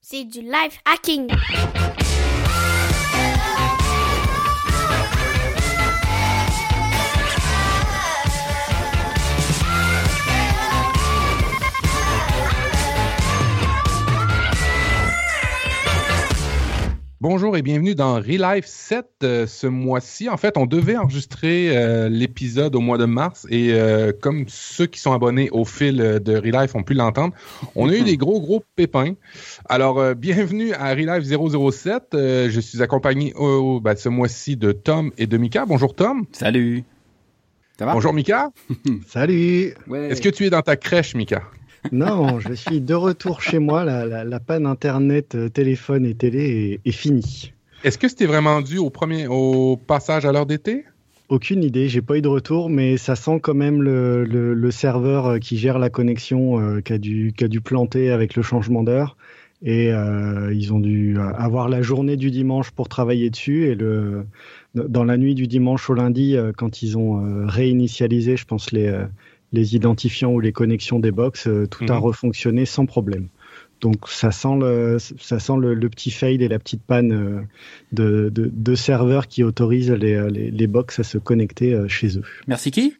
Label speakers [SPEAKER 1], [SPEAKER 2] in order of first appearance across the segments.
[SPEAKER 1] C'est du live hacking.
[SPEAKER 2] Bonjour et bienvenue dans Relife 7 euh, ce mois-ci. En fait, on devait enregistrer euh, l'épisode au mois de mars et euh, comme ceux qui sont abonnés au fil de Relife ont pu l'entendre, on a eu des gros gros pépins. Alors, bienvenue à Relife 007. je suis accompagné ben, ce mois-ci de Tom et de Mika. Bonjour Tom.
[SPEAKER 3] Salut.
[SPEAKER 2] Ça va? Bonjour Mika.
[SPEAKER 4] Salut.
[SPEAKER 2] Est-ce que tu es dans ta crèche, Mika?
[SPEAKER 4] Non, je suis de retour chez moi. La, panne internet, euh, téléphone et télé est, finie.
[SPEAKER 2] Est-ce que c'était vraiment dû au premier, au passage à l'heure d'été?
[SPEAKER 4] Aucune idée, j'ai pas eu de retour, mais ça sent quand même le, serveur euh, qui gère la connexion euh, qui, a dû, qui a dû planter avec le changement d'heure. Et ils ont dû avoir la journée du dimanche pour travailler dessus. Et le, dans la nuit du dimanche au lundi, quand ils ont réinitialisé, je pense, les, les identifiants ou les connexions des box, euh, tout a mhm. refonctionné sans problème. Donc ça sent le, ça sent le, petit fail et la petite panne euh, de, de, serveurs qui autorisent les, euh, les, les, box à se connecter chez eux.
[SPEAKER 3] Merci qui?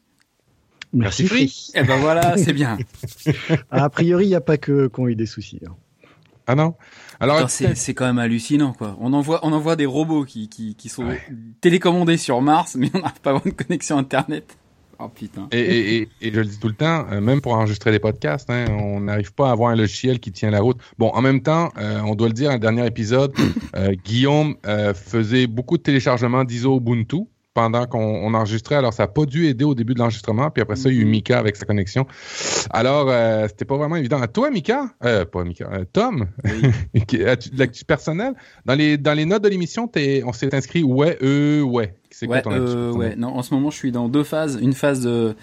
[SPEAKER 4] Merci, Free.
[SPEAKER 3] Eh ben voilà, c'est bien.
[SPEAKER 4] a priori, il n'y a pas que qu'on eu des soucis. Hein.
[SPEAKER 2] Ah non
[SPEAKER 3] Alors c'est quand même hallucinant quoi. On envoie on envoie des robots qui qui, qui sont télécommandés sur Mars, mais on n'arrive pas avoir une connexion internet. Oh,
[SPEAKER 2] et, je le dis tout le temps, euh, même pour enregistrer des podcasts, hein, on n'arrive pas à avoir un logiciel qui tient la route. Bon, en même temps, euh, on doit le dire, un dernier épisode, euh, Guillaume faisait beaucoup de téléchargements d'ISO Ubuntu pendant qu'on enregistrait. Alors, ça n'a pas dû aider au début de l'enregistrement. Puis après ça, il y a eu mm-hmm. Mika avec sa connexion. Alors, c'était pas vraiment évident. Toi, Mika, pas Mika, Tom, as-tu de l'actu personnel? Dans les, dans les notes de l'émission, on s'est inscrit ouais, euh, ouais.
[SPEAKER 3] C'est ouais, euh, ouais. Non, en ce moment, je suis dans deux phases. Une phase de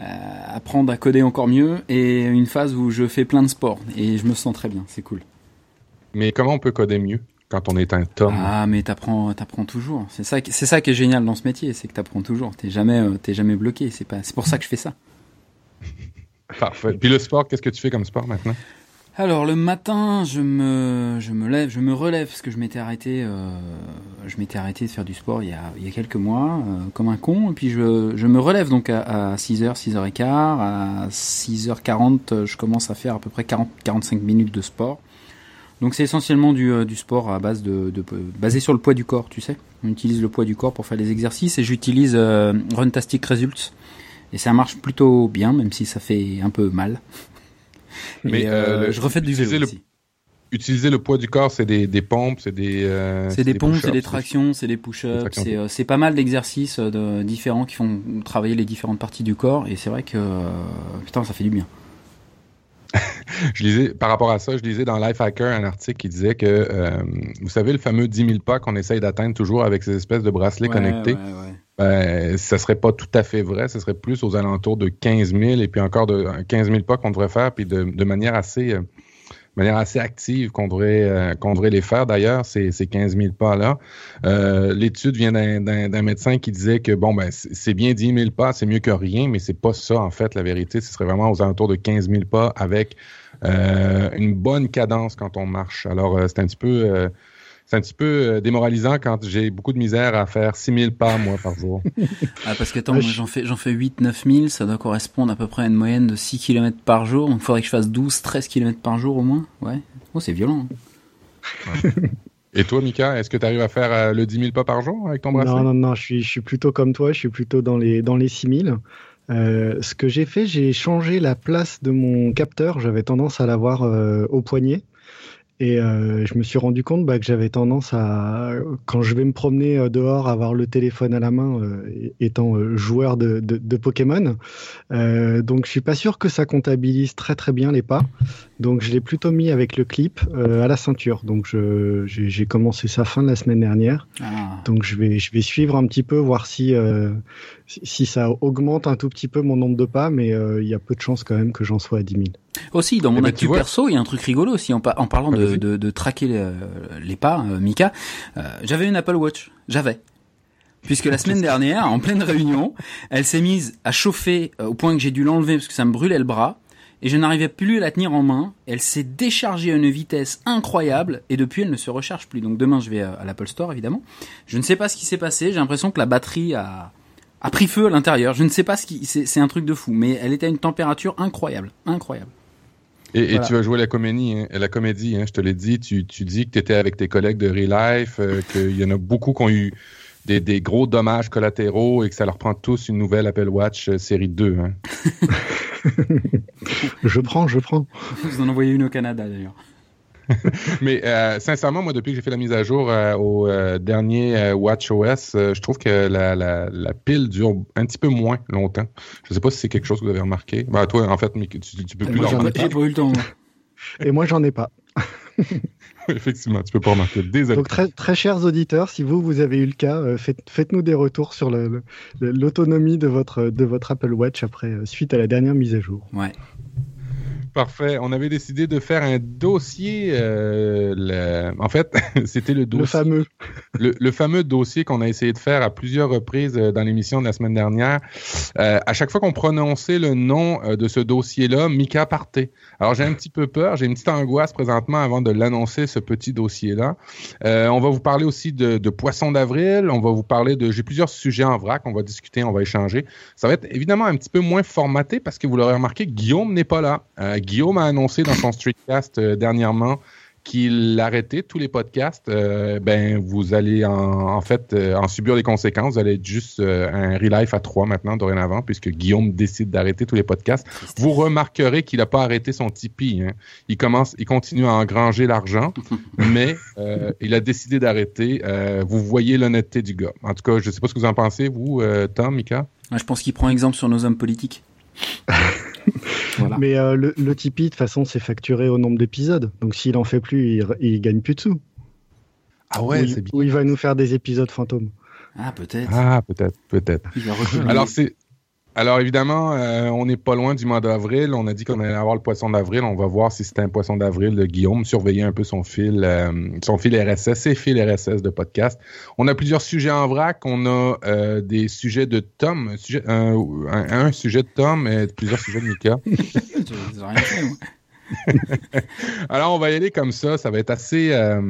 [SPEAKER 3] euh, apprendre à coder encore mieux et une phase où je fais plein de sport et je me sens très bien. C'est cool.
[SPEAKER 2] Mais comment on peut coder mieux quand on est un tome
[SPEAKER 3] Ah, mais t'apprends, t'apprends toujours. C'est ça, c'est ça qui est génial dans ce métier, c'est que t'apprends toujours. T'es jamais, euh, t'es jamais bloqué. C'est pas, c'est pour ça que je fais ça.
[SPEAKER 2] Parfait. Puis le sport, qu'est-ce que tu fais comme sport maintenant?
[SPEAKER 3] Alors le matin, je me, je me lève, je me relève parce que je m'étais arrêté, euh, je m'étais arrêté de faire du sport il y a, il y a quelques mois, euh, comme un con. Et puis je, je me relève donc à, 6h, 6h15, à 6h40, je commence à faire à peu près 40, 45 minutes de sport. Donc c'est essentiellement du, euh, du sport à base de, basé sur le poids du corps, tu sais. On utilise le poids du corps pour faire les exercices et j'utilise Runtastic Results. Et ça marche plutôt bien, même si ça fait un peu mal. Mais euh, je refais du vélo aussi.
[SPEAKER 2] Utiliser le poids du corps, c'est des, des, pompes, c'est des.
[SPEAKER 3] Euh, c'est des, pompes, c'est des tractions, c'est des push-ups, euh, c'est pas mal d'exercices de, différents qui font travailler les différentes parties du corps et c'est vrai que putain ça fait du bien.
[SPEAKER 2] je lisais par rapport à ça, je lisais dans Lifehacker un article qui disait que vous savez le fameux 10 000 pas qu'on essaye d'atteindre toujours avec ces espèces de bracelets connectés. Ouais, ouais ben, ça serait pas tout à fait vrai. Ce serait plus aux alentours de 15 000 et puis encore de 15 000 pas qu'on devrait faire, puis de, manière assez euh, manière assez active qu'on devrait, euh, qu'on devrait les faire d'ailleurs, ces, ces 15 000 pas-là. Euh, l'étude vient d'un médecin qui disait que bon, ben, c'est bien 10 000 pas, c'est mieux que rien, mais c'est pas ça en fait la vérité. Ce serait vraiment aux alentours de 15 000 pas avec une bonne cadence quand on marche. Alors, c'est un petit peu c'est un petit peu euh, démoralisant quand j'ai beaucoup de misère à faire 6000 pas, moi, par jour.
[SPEAKER 3] ah, parce que attends, moi, j'en fais, j'en fais 8, 9000, ça doit correspondre à peu près à une moyenne de 6 km par jour. Donc, il faudrait que je fasse 12, 13 km par jour au moins. Ouais. Oh, c'est violent.
[SPEAKER 2] Hein. Et toi, Mika, est-ce que tu arrives à faire euh, le 10 000 pas par jour avec ton bracelet?
[SPEAKER 4] Non, non, non, je suis, je suis plutôt comme toi, je suis plutôt dans les, dans les 6000. Euh, ce que j'ai fait, j'ai changé la place de mon capteur. J'avais tendance à l'avoir euh, au poignet. Et euh, je me suis rendu compte bah, que j'avais tendance à, quand je vais me promener euh, dehors, avoir le téléphone à la main, euh, étant euh, joueur de, de, de Pokémon. Euh, donc je suis pas sûr que ça comptabilise très très bien les pas. Donc je l'ai plutôt mis avec le clip à la ceinture. Donc j'ai commencé ça fin de la semaine dernière. Ah. Donc je vais je vais suivre un petit peu, voir si si ça augmente un tout petit peu mon nombre de pas, mais il y a peu de chances quand même que j'en sois à 10 000.
[SPEAKER 3] Aussi, dans mon eh ben, perso, il y a un truc rigolo aussi en, parlant de, de, traquer les, pas, euh, Mika. Euh, j'avais une Apple Watch, j'avais. Puisque la semaine dernière, en pleine réunion, elle s'est mise à chauffer au point que j'ai dû l'enlever parce que ça me brûlait le bras et je n'arrivais plus à la tenir en main. Elle s'est déchargée à une vitesse incroyable et depuis elle ne se recharge plus. Donc demain je vais à l'Apple Store évidemment. Je ne sais pas ce qui s'est passé. J'ai l'impression que la batterie a, a pris feu à l'intérieur. Je ne sais pas ce qui, c'est un truc de fou. Mais elle était à une température incroyable, incroyable.
[SPEAKER 2] Et, tu vas jouer la comédie, hein, la comédie, hein, je te l'ai dit. Tu, tu dis que tu étais avec tes collègues de Real Life, euh, qu'il y en a beaucoup qui ont eu des, des, gros dommages collatéraux et que ça leur prend tous une nouvelle Apple Watch euh, série 2. Hein.
[SPEAKER 4] je prends, je prends.
[SPEAKER 3] Vous en envoyez une au Canada d'ailleurs.
[SPEAKER 2] Mais euh, sincèrement, moi, depuis que j'ai fait la mise à jour euh, au euh, dernier WatchOS, je trouve que la, la, la, pile dure un petit peu moins longtemps. Je ne sais pas si c'est quelque chose que vous avez remarqué. Ben, toi, en fait, tu, tu peux plus.
[SPEAKER 3] Moi, j'en ai pas eu le temps.
[SPEAKER 4] Et moi, j'en ai pas.
[SPEAKER 2] Effectivement, tu peux pas remarquer. Désolé.
[SPEAKER 4] Donc, très, très chers auditeurs, si vous, vous avez eu le cas, faites, nous des retours sur l'autonomie de votre, de votre Apple Watch après, suite à la dernière mise à jour.
[SPEAKER 3] Ouais.
[SPEAKER 2] Parfait. On avait décidé de faire un dossier. Euh, en fait, c'était le dossier.
[SPEAKER 4] Le fameux.
[SPEAKER 2] Le, fameux dossier qu'on a essayé de faire à plusieurs reprises euh, dans l'émission de la semaine dernière. Euh, à chaque fois qu'on prononçait le nom de ce dossier-là, Mika partait. Alors j'ai un petit peu peur, j'ai une petite angoisse présentement avant de l'annoncer, ce petit dossier-là. on va vous parler aussi de, de Poisson d'avril. On va vous parler de. J'ai plusieurs sujets en vrac. On va discuter, on va échanger. Ça va être évidemment un petit peu moins formaté parce que vous l'aurez remarqué, Guillaume n'est pas là. Guillaume a annoncé dans son streetcast euh, dernièrement qu'il arrêtait tous les podcasts, euh, ben vous allez en, fait euh, en subir les conséquences. Vous allez être juste un relife à trois maintenant dorénavant, puisque Guillaume décide d'arrêter tous les podcasts. Vous remarquerez qu'il n'a pas arrêté son Tipeee. Hein. Il commence, il continue à engranger l'argent, mais il a décidé d'arrêter. vous voyez l'honnêteté du gars. En tout cas, je ne sais pas ce que vous en pensez, vous, Tom, Mika?
[SPEAKER 3] Je pense qu'il prend exemple sur nos hommes politiques.
[SPEAKER 4] Mais euh, le, le, Tipeee, de toute façon, c'est facturé au nombre d'épisodes. Donc s'il en fait plus, il, il gagne plus de sous.
[SPEAKER 2] Ah ouais, c'est bien.
[SPEAKER 4] Ou il va nous faire des épisodes fantômes.
[SPEAKER 3] Ah, peut-être.
[SPEAKER 2] Ah, peut-être, peut-être. Alors, c'est, alors évidemment, euh, on n'est pas loin du mois d'avril. On a dit qu'on allait avoir le poisson d'avril. On va voir si c'est un poisson d'avril de Guillaume. Surveiller un peu son fil, euh, son fil RSS, ses fils RSS de podcast. On a plusieurs sujets en vrac. On a euh, des sujets de Tom, un, sujet de Tom et plusieurs sujets de Mika. Alors on va y aller comme ça. Ça va être assez
[SPEAKER 3] à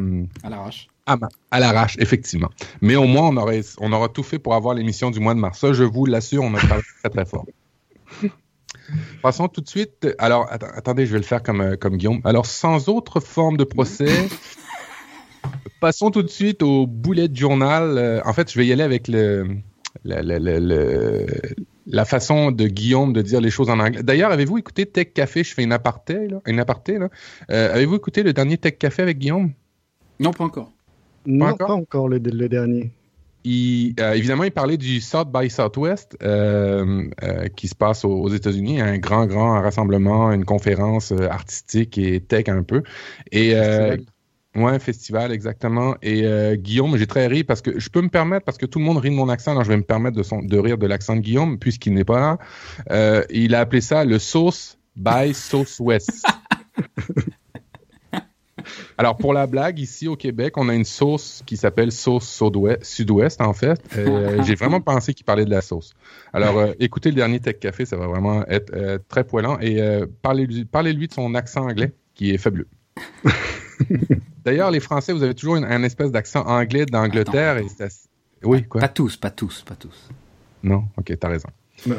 [SPEAKER 3] l'arrache
[SPEAKER 2] à, l'arrache, effectivement. Mais au moins, on, aurait, on aura tout fait pour avoir l'émission du mois de mars. Ça, je vous l'assure, on a parlé très, très fort. Passons tout de suite. Alors, attendez, je vais le faire comme, euh, comme Guillaume. Alors, sans autre forme de procès, passons tout de suite au boulet de journal. Euh, en fait, je vais y aller avec le, la façon de Guillaume de dire les choses en anglais. D'ailleurs, avez-vous écouté Tech Café? Je fais une aparté. Une. Euh, avez-vous écouté le dernier Tech Café avec Guillaume?
[SPEAKER 3] Non, pas encore.
[SPEAKER 4] Non, pas encore, le, dernier.
[SPEAKER 2] Euh, évidemment, il parlait du South by Southwest euh, euh, qui se passe aux, États-Unis, un grand, grand rassemblement, une conférence artistique et tech un peu. Et festival. ouais, un festival exactement. Et Guillaume, j'ai très ri parce que je peux me permettre parce que tout le monde rit de mon accent, alors je vais me permettre de, de rire de l'accent de Guillaume puisqu'il n'est pas là. il a appelé ça le Sauce by Southwest. Alors, pour la blague, ici au Québec, on a une sauce qui s'appelle sauce sud-ouest, en fait. Euh, j'ai vraiment pensé qu'il parlait de la sauce. Alors, euh, écoutez le dernier Tech Café, ça va vraiment être euh, très poilant. Et parlez-lui parlez de son accent anglais, qui est fabuleux. D'ailleurs, les Français, vous avez toujours un espèce d'accent anglais d'Angleterre.
[SPEAKER 3] Oui, quoi? Pas tous, pas tous, pas tous.
[SPEAKER 2] Non, ok, t'as raison.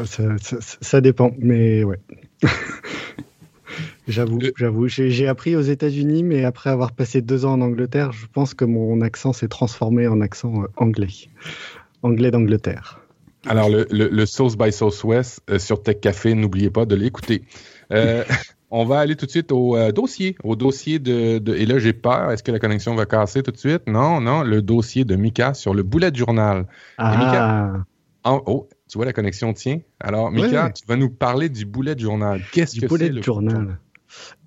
[SPEAKER 4] Ça, ça, dépend, mais ouais. J'avoue, j'avoue. J'ai appris aux États-Unis, mais après avoir passé deux ans en Angleterre, je pense que mon accent s'est transformé en accent euh, anglais. Anglais d'Angleterre.
[SPEAKER 2] Alors, le, le, Sauce by Sauce West euh, sur Tech Café, n'oubliez pas de l'écouter. Euh, on va aller tout de suite au dossier. Au dossier de, Et là, j'ai peur. Est-ce que la connexion va casser tout de suite? Non, non. Le dossier de Mika sur le boulet de journal.
[SPEAKER 4] Ah.
[SPEAKER 2] oh, tu vois, la connexion tient. Alors, Mika, tu vas nous parler du boulet de journal. Qu'est-ce que c'est
[SPEAKER 4] le boulet de journal?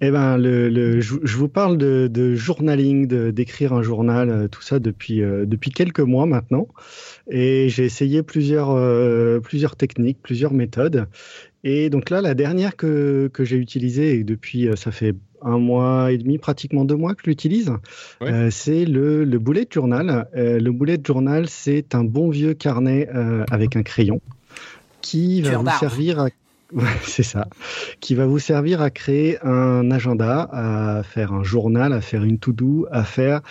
[SPEAKER 4] Eh ben, le, je, vous parle de, journaling, d'écrire un journal, euh, tout ça depuis euh, depuis quelques mois maintenant. Et j'ai essayé plusieurs euh, plusieurs techniques, plusieurs méthodes. Et donc là, la dernière que, que j'ai utilisée, et depuis ça fait un mois et demi, pratiquement deux mois que je l'utilise, c'est le, le bullet journal. le bullet journal, c'est un bon vieux carnet avec un crayon qui va vous servir à c'est ça, qui va vous servir à créer un agenda, à faire un journal, à faire une to-do, à faire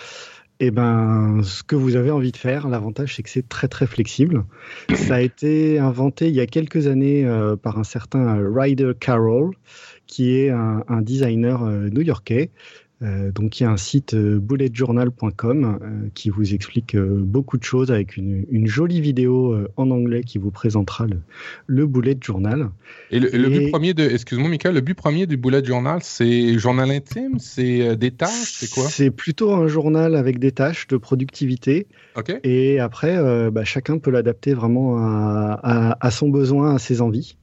[SPEAKER 4] eh ben, ce que vous avez envie de faire. L'avantage, c'est que c'est très très flexible. Ça a été inventé il y a quelques années euh, par un certain Ryder Carroll, qui est un, un designer euh, new-yorkais euh, donc il y a un site euh, bulletjournal.com qui vous explique beaucoup de choses avec une, jolie vidéo en anglais qui vous présentera le, le bullet journal.
[SPEAKER 2] Et le, but premier de, excuse-moi Michael, le but premier du bullet journal, c'est journal intime, c'est des tâches, c'est quoi?
[SPEAKER 4] C'est plutôt un journal avec des tâches de productivité. Et après, bah, chacun peut l'adapter vraiment à, son besoin, à ses envies.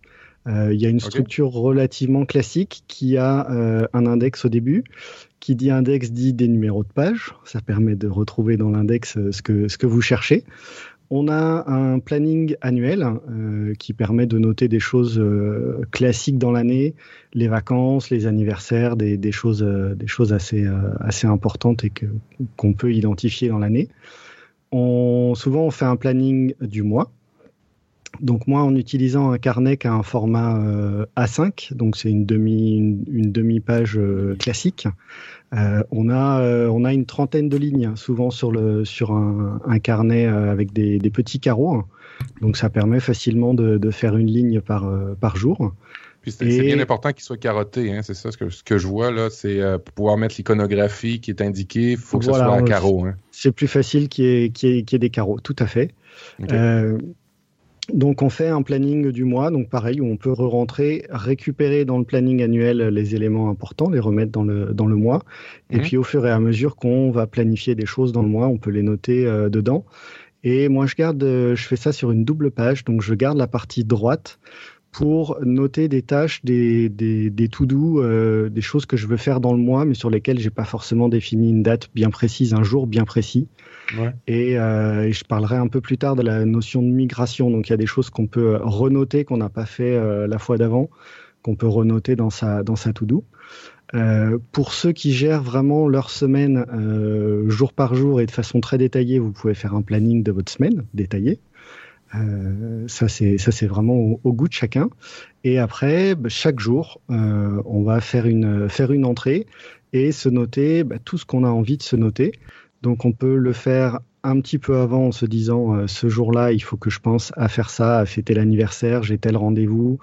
[SPEAKER 4] Il y a une structure relativement classique qui a un index au début, qui dit index dit des numéros de page. Ça permet de retrouver dans l'index euh, ce que, ce que vous cherchez. On a un planning annuel euh, qui permet de noter des choses euh, classiques dans l'année, les vacances, les anniversaires, des, des choses, des choses assez, assez importantes et qu'on peut identifier dans l'année. On, souvent, on fait un planning du mois. Donc moi, en utilisant un carnet qui a un format A5, donc c'est une demi une, demi page classique, euh, on a euh, on a une trentaine de lignes souvent sur le sur un, un carnet euh, avec des, des, petits carreaux. Donc ça permet facilement de, de faire une ligne par par jour.
[SPEAKER 2] Puis c'est bien important qu'il soit carotté, hein, c'est ça ce que, ce que je vois là, c'est pour pouvoir mettre l'iconographie qui est indiquée, il faut que ce soit à carreau. Hein.
[SPEAKER 4] C'est plus facile qu'il y, ait, qu'il y, ait des carreaux, tout à fait. Okay. Donc on fait un planning du mois, donc pareil, où on peut re-rentrer, récupérer dans le planning annuel les éléments importants, les remettre dans le, dans le mois. Et mhm. puis au fur et à mesure qu'on va planifier des choses dans le mois, on peut les noter euh, dedans. Et moi je garde, euh, je fais ça sur une double page, donc je garde la partie droite pour noter des tâches, des, des, des to-do, euh, des choses que je veux faire dans le mois, mais sur lesquelles j'ai pas forcément défini une date bien précise, un jour bien précis. Ouais. Et, euh, et, je parlerai un peu plus tard de la notion de migration. Donc il y a des choses qu'on peut renoter qu'on n'a pas fait euh, la fois d'avant, qu'on peut renoter dans sa dans sa to-do. Euh, pour ceux qui gèrent vraiment leur semaine euh, jour par jour et de façon très détaillée, vous pouvez faire un planning de votre semaine détaillé. Euh, ça c'est ça c'est vraiment au, goût de chacun. Et après, bah, chaque jour, euh, on va faire une faire une entrée et se noter bah, tout ce qu'on a envie de se noter. Donc on peut le faire un petit peu avant en se disant euh, ce jour-là, il faut que je pense à faire ça, à fêter l'anniversaire, j'ai tel rendez-vous,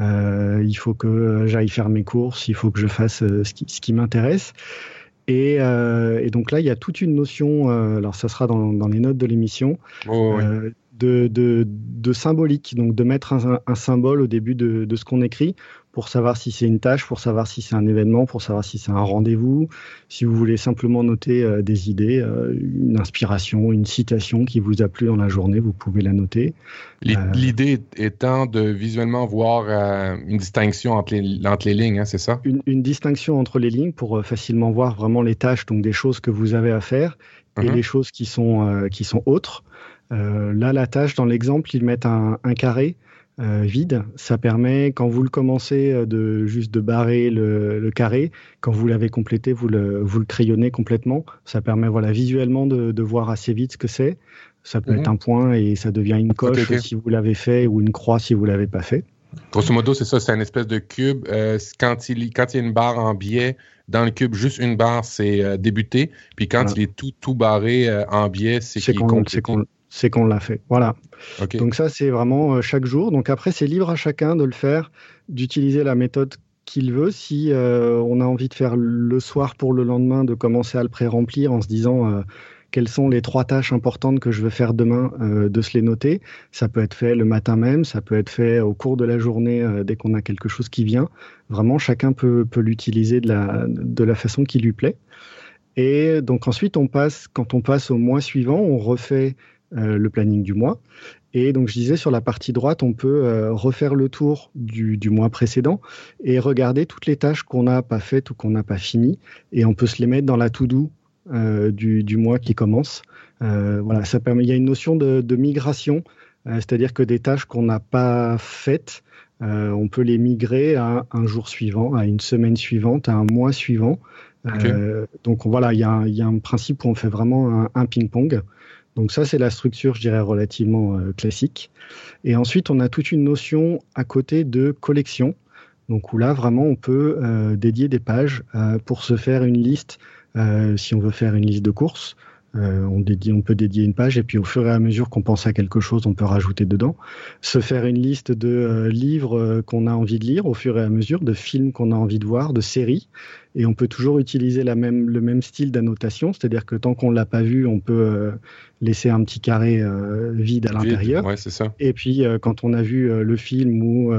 [SPEAKER 4] il faut que j'aille faire mes courses, il faut que je fasse ce qui, ce qui m'intéresse. Et, et, donc là, il y a toute une notion, alors ça sera dans, dans les notes de l'émission, oh, oui de, de, de, symbolique, donc de mettre un, un symbole au début de, de ce qu'on écrit pour savoir si c'est une tâche, pour savoir si c'est un événement, pour savoir si c'est un rendez-vous, si vous voulez simplement noter euh, des idées, euh, une inspiration, une citation qui vous a plu dans la journée, vous pouvez la noter.
[SPEAKER 2] Euh, l'idée étant de visuellement voir une distinction entre les, entre les lignes, hein, c'est ça?
[SPEAKER 4] Une, une, distinction entre les lignes pour facilement voir vraiment les tâches, donc des choses que vous avez à faire et uh-huh. les choses qui sont, qui sont autres. Euh, là, la tâche, dans l'exemple, ils mettent un, carré euh, vide. Ça permet, quand vous le commencez, euh, de juste de barrer le, carré. Quand vous l'avez complété, vous le, vous le crayonnez complètement. Ça permet, voilà, visuellement de, voir assez vite ce que c'est. Ça peut mhm. être un point et ça devient une coche si vous l'avez fait ou une croix si vous l'avez pas fait.
[SPEAKER 2] Grosso modo, c'est ça, c'est une espèce de cube. quand, il, quand il y a une barre en biais, dans le cube, juste une barre, c'est débuté. Puis quand il est tout, tout barré en biais, c'est qu'il est complété
[SPEAKER 4] c'est qu'on l'a fait. Voilà. Donc ça, c'est vraiment euh, chaque jour. Donc après, c'est libre à chacun de le faire, d'utiliser la méthode qu'il veut. Si euh, on a envie de faire le soir pour le lendemain, de commencer à le pré-remplir en se disant euh, quelles sont les trois tâches importantes que je veux faire demain, de se les noter. Ça peut être fait le matin même, ça peut être fait au cours de la journée dès qu'on a quelque chose qui vient. Vraiment, chacun peut, peut l'utiliser de la, de la façon qui lui plaît. Et donc ensuite, on passe, quand on passe au mois suivant, on refait le planning du mois. Et donc je disais sur la partie droite, on peut refaire le tour du, du, mois précédent et regarder toutes les tâches qu'on n'a pas faites ou qu'on n'a pas finies. Et on peut se les mettre dans la to-do du, du, mois qui commence. voilà, ça permet. Il y a une notion de, de migration, c'est-à-dire que des tâches qu'on n'a pas faites, euh, on peut les migrer à un jour suivant, à une semaine suivante, à un mois suivant. Euh, donc voilà, il y, a un principe où on fait vraiment un, ping-pong. Donc ça, c'est la structure, je dirais, relativement euh, classique. Et ensuite, on a toute une notion à côté de collection. Donc où là, vraiment, on peut dédier des pages pour se faire une liste, si on veut faire une liste de courses, euh, on, peut dédier une page et puis au fur et à mesure qu'on pense à quelque chose, on peut rajouter dedans. Se faire une liste de euh, livres euh, qu'on a envie de lire au fur et à mesure, de films qu'on a envie de voir, de séries. Et on peut toujours utiliser la même, le même style d'annotation, c'est-à-dire que tant qu'on ne l'a pas vu, on peut laisser un petit carré vide à l'intérieur. Et puis quand on a vu le film ou,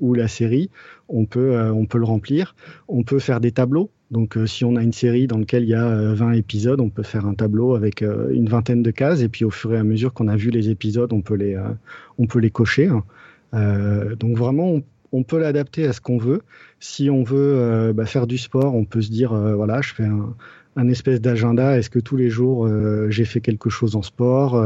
[SPEAKER 4] ou la série, on peut, on peut le remplir. On peut faire des tableaux donc, euh, si on a une série dans laquelle il y a 20 euh, épisodes, on peut faire un tableau avec euh, une vingtaine de cases, et puis au fur et à mesure qu'on a vu les épisodes, on peut les, on peut les cocher. Hein. donc, vraiment, on, peut l'adapter à ce qu'on veut. Si on veut bah, faire du sport, on peut se dire voilà, je fais un, espèce d'agenda. Est-ce que tous les jours j'ai fait quelque chose en sport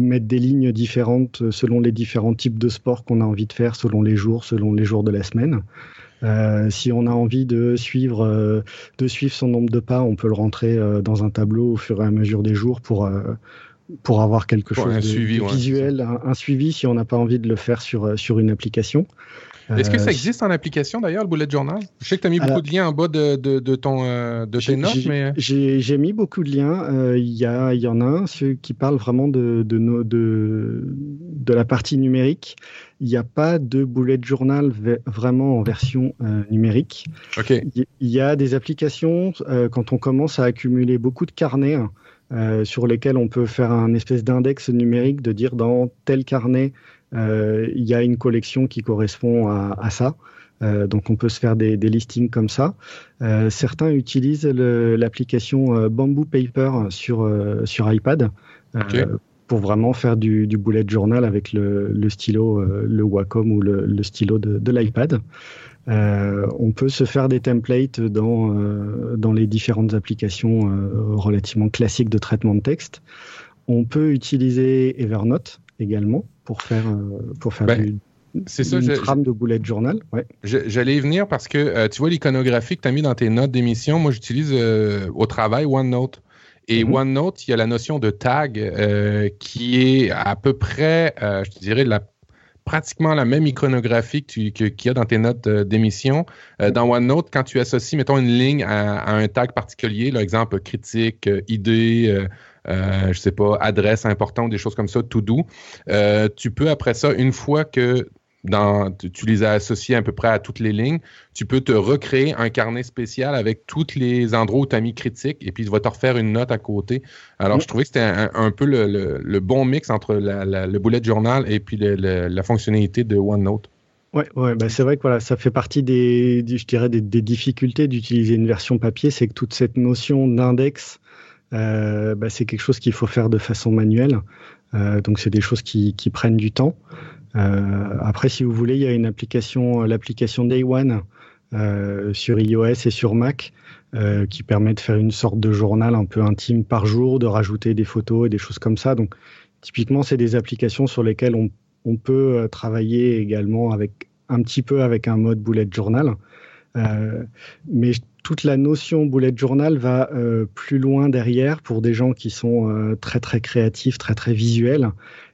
[SPEAKER 4] mettre des lignes différentes selon les différents types de sports qu'on a envie de faire, selon les jours, selon les jours de la semaine. Euh, si on a envie de suivre, euh, de suivre son nombre de pas, on peut le rentrer euh, dans un tableau au fur et à mesure des jours pour pour avoir quelque chose de, visuel, un, suivi si on n'a pas envie de le faire sur sur une application.
[SPEAKER 2] Est-ce que ça existe en application d'ailleurs, le bullet journal? Je sais que tu as mis beaucoup de liens en bas de, de, de ton, de tes notes, mais.
[SPEAKER 4] J'ai mis beaucoup de liens. Il y, a, y en a un ceux qui parle vraiment de, de, de, de la partie numérique il n'y a pas de bullet journal vraiment en version euh, numérique. Il y a des applications, euh, quand on commence à accumuler beaucoup de carnets euh, sur lesquels on peut faire un espèce d'index numérique, de dire dans tel carnet, il y a une collection qui correspond à, ça. donc on peut se faire des, listings comme ça. certains utilisent l'application Bamboo Paper sur, sur iPad pour vraiment faire du, bullet journal avec le, stylo, euh, le Wacom ou le, stylo de, l'iPad. Euh, on peut se faire des templates dans, euh, dans les différentes applications relativement classiques de traitement de texte. On peut utiliser Evernote également pour faire, pour faire ben, du, c'est ça, une trame de bullet journal. Ouais.
[SPEAKER 2] J'allais y venir parce que tu vois l'iconographie que tu as mis dans tes notes d'émission. Moi, j'utilise au travail OneNote. Et mm-hmm. OneNote, il y a la notion de tag euh, qui est à peu près, euh, je te dirais, la, pratiquement la même iconographie qu'il y a dans tes notes euh, d'émission. Mm-hmm. dans OneNote, quand tu associes, mettons, une ligne à, un tag particulier, l'exemple critique, idée, euh, je sais pas, adresse importante, des choses comme ça, tout doux. tu peux après ça, une fois que dans, tu les as associés à peu près à toutes les lignes, tu peux te recréer un carnet spécial avec tous les endroits où tu as mis critique et puis il va te refaire une note à côté. Alors, je trouvais que c'était un, peu le, bon mix entre le bullet journal et puis la fonctionnalité de OneNote.
[SPEAKER 4] Ouais, ouais bah c'est vrai que voilà, ça fait partie des, je dirais, des, difficultés d'utiliser une version papier, c'est que toute cette notion d'index, euh, bah, c'est quelque chose qu'il faut faire de façon manuelle. Euh, donc, c'est des choses qui, qui prennent du temps. Euh, après, si vous voulez, il y a une application, l'application Day One euh, sur iOS et sur Mac euh, qui permet de faire une sorte de journal un peu intime par jour, de rajouter des photos et des choses comme ça. Donc, typiquement, c'est des applications sur lesquelles on, peut travailler également avec un petit peu avec un mode bullet journal. Mais toute la notion bullet journal va plus loin derrière pour des gens qui sont très très créatifs, très très visuels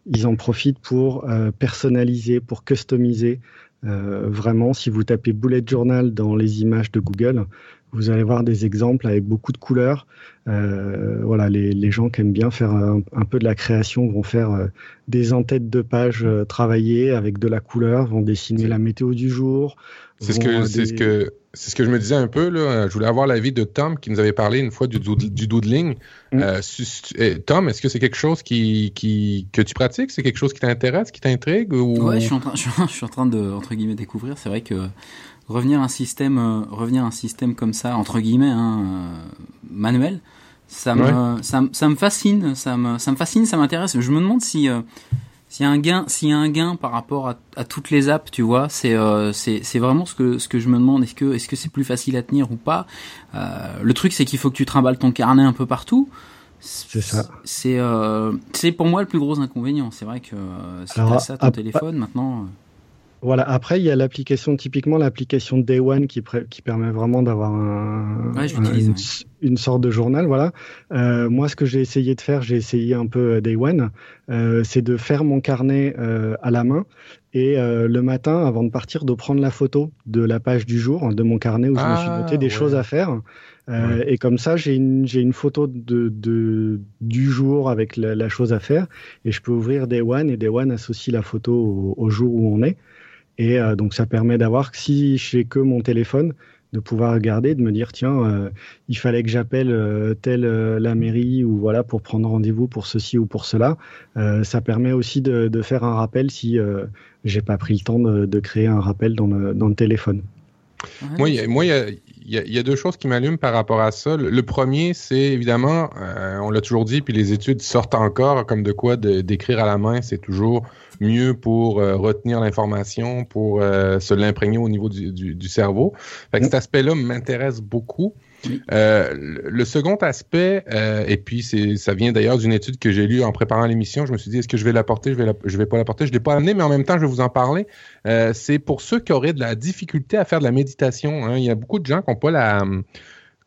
[SPEAKER 4] ils en profitent pour euh, personnaliser, pour customiser. Euh, vraiment, si vous tapez bullet journal dans les images de Google, vous allez voir des exemples avec beaucoup de couleurs. Euh, voilà, les, les, gens qui aiment bien faire un, peu de la création vont faire euh, des en-têtes de pages euh, travaillées avec de la couleur, vont dessiner la météo du jour.
[SPEAKER 2] C'est ce que, c'est ce que c'est ce que je me disais un peu. Là. Je voulais avoir l'avis de Tom qui nous avait parlé une fois du, du doodling. Mm. Euh, eh, Tom, est-ce que c'est quelque chose qui, qui, que tu pratiques? C'est quelque chose qui t'intéresse, qui t'intrigue ou...
[SPEAKER 3] Ouais, je suis, en train, je suis en train de entre guillemets découvrir. C'est vrai que revenir à un système, euh, revenir à un système comme ça entre guillemets hein, euh, manuel, Ça me, ça, ça, me fascine, ça me, ça me fascine, ça m'intéresse. Je me demande si, s'il y a un gain, s'il y a un gain par rapport à, à toutes les apps, tu vois, c'est euh, c'est vraiment ce que ce que je me demande. Est-ce que est-ce que c'est plus facile à tenir ou pas? Euh, Le truc, c'est qu'il faut que tu trimbales ton carnet un peu partout.
[SPEAKER 4] C'est ça.
[SPEAKER 3] C'est euh, c'est pour moi le plus gros inconvénient. C'est vrai que euh, si t'as ça ton téléphone maintenant.
[SPEAKER 4] Voilà. Après, il y a l'application, typiquement l'application Day One qui, qui permet vraiment d'avoir un, une, sorte de journal. Voilà. Euh, moi, ce que j'ai essayé de faire, j'ai essayé un peu euh, Day One, euh, c'est de faire mon carnet euh, à la main et euh, le matin, avant de partir, de prendre la photo de la page du jour de mon carnet où je me suis ah, noté des choses à faire. Euh, Et comme ça, j'ai une, j'ai une photo de, de, du jour avec la, la, chose à faire et je peux ouvrir Day One et Day One associe la photo au, au jour où on est. Et euh, donc ça permet d'avoir, si j'ai que mon téléphone, de pouvoir regarder, de me dire tiens, euh, il fallait que j'appelle euh, telle la mairie ou voilà pour prendre rendez-vous pour ceci ou pour cela. ça permet aussi de, de, faire un rappel si j'ai pas pris le temps de, de, créer un rappel dans le, dans le téléphone.
[SPEAKER 2] Moi, il moi, y, y, y, a deux choses qui m'allument par rapport à ça. Le, premier, c'est évidemment, on l'a toujours dit, puis les études sortent encore comme de quoi d'écrire à la main, c'est toujours mieux pour euh, retenir l'information, pour euh, se l'imprégner au niveau du, du, du cerveau. Fait que cet aspect-là m'intéresse beaucoup. Euh, le second aspect, euh, et puis ça vient d'ailleurs d'une étude que j'ai lue en préparant l'émission. Je me suis dit, est-ce que je vais l'apporter Je vais, je vais pas l'apporter. Je l'ai pas amené, mais en même temps, je vais vous en parler. Euh, c'est pour ceux qui auraient de la difficulté à faire de la méditation. Hein. Il y a beaucoup de gens qui n'ont pas la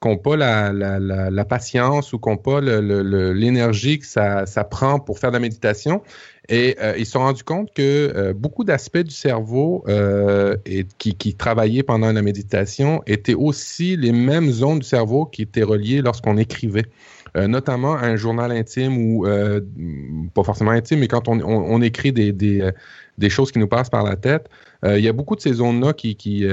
[SPEAKER 2] qui n'ont pas la, la, la, la, patience ou qui n'ont pas l'énergie que ça, ça prend pour faire de la méditation. Et euh, ils se sont rendus compte que euh, beaucoup d'aspects du cerveau euh, et, qui, qui, travaillaient pendant la méditation étaient aussi les mêmes zones du cerveau qui étaient reliées lorsqu'on écrivait. Euh, notamment un journal intime ou euh, pas forcément intime, mais quand on, on, on écrit des, des, des, choses qui nous passent par la tête, il y a beaucoup de ces zones-là qui, qui,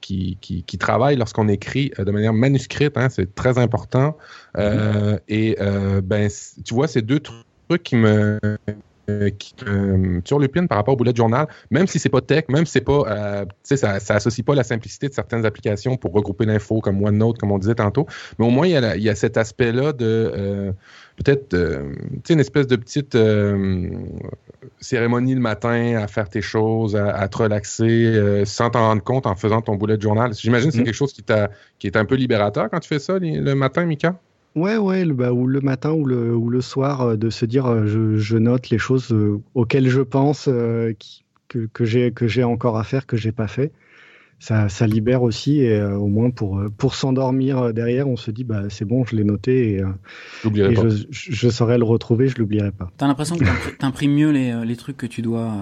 [SPEAKER 2] qui, qui, qui, travaillent lorsqu'on écrit de manière manuscrite. Hein, c'est très important. Mm-hmm. Et ben, tu vois, ces deux trucs qui me euh, qui euh, par rapport au bullet journal, même si c'est pas tech, même si c'est pas, euh, tu sais, ça, ça associe pas la simplicité de certaines applications pour regrouper l'info comme OneNote, comme on disait tantôt, mais au moins il y a, il y a cet aspect-là de peut-être, euh, tu sais, une espèce de petite cérémonie le matin à faire tes choses, à, te relaxer sans t'en rendre compte en faisant ton bullet journal. J'imagine que c'est mm. quelque chose qui, t'a, qui est un peu libérateur quand tu fais ça le matin, Mika?
[SPEAKER 4] Ouais, ouais, le, bah, ou le matin ou le, ou le soir, euh, de se dire euh, je, je, note les choses euh, auxquelles je pense qui, que, que j'ai encore à faire que j'ai pas fait. Ça, ça libère aussi et au moins pour pour s'endormir derrière, on se dit bah c'est bon, je l'ai noté et, et je, je, saurai le retrouver, je l'oublierai pas.
[SPEAKER 3] T'as l'impression que t'imprimes mieux les, les trucs que tu dois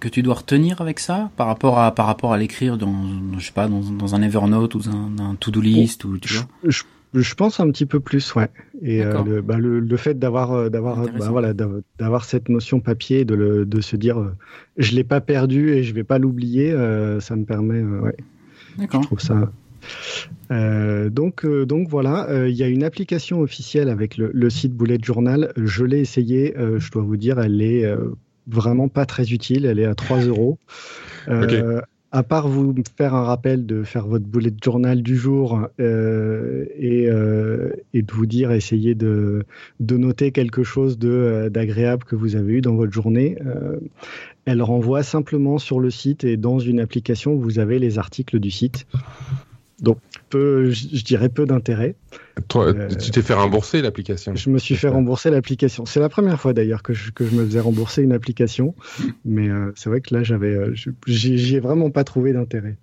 [SPEAKER 3] que tu dois retenir avec ça par rapport à par rapport à l'écrire dans je sais pas dans, dans un Evernote ou un, un to-do list ou tu vois?
[SPEAKER 4] Je, je pense un petit peu plus, ouais. Et euh, le, bah, le, le, fait d'avoir euh, d'avoir bah, voilà d'avoir cette notion papier, de, le, de se dire euh, je l'ai pas perdu et je vais pas l'oublier, euh, ça me permet, ouais. D'accord. Je trouve ça. donc donc voilà, il y a une application officielle avec le, le site Bullet Journal. Je l'ai essayé, je dois vous dire, elle est vraiment pas très utile. Elle est à 3 euros. Okay à part vous faire un rappel de faire votre bullet journal du jour euh, et, euh, de vous dire, essayez de, noter quelque chose euh, d'agréable que vous avez eu dans votre journée, euh, elle renvoie simplement sur le site et dans une application, vous avez les articles du site. Peu, je dirais peu d'intérêt.
[SPEAKER 2] Euh, tu t'es fait rembourser l'application
[SPEAKER 4] Je me suis fait rembourser l'application. C'est la première fois d'ailleurs que je, que je me faisais rembourser une application. mais euh, c'est vrai que là, j'avais, euh, j'y ai vraiment pas trouvé d'intérêt.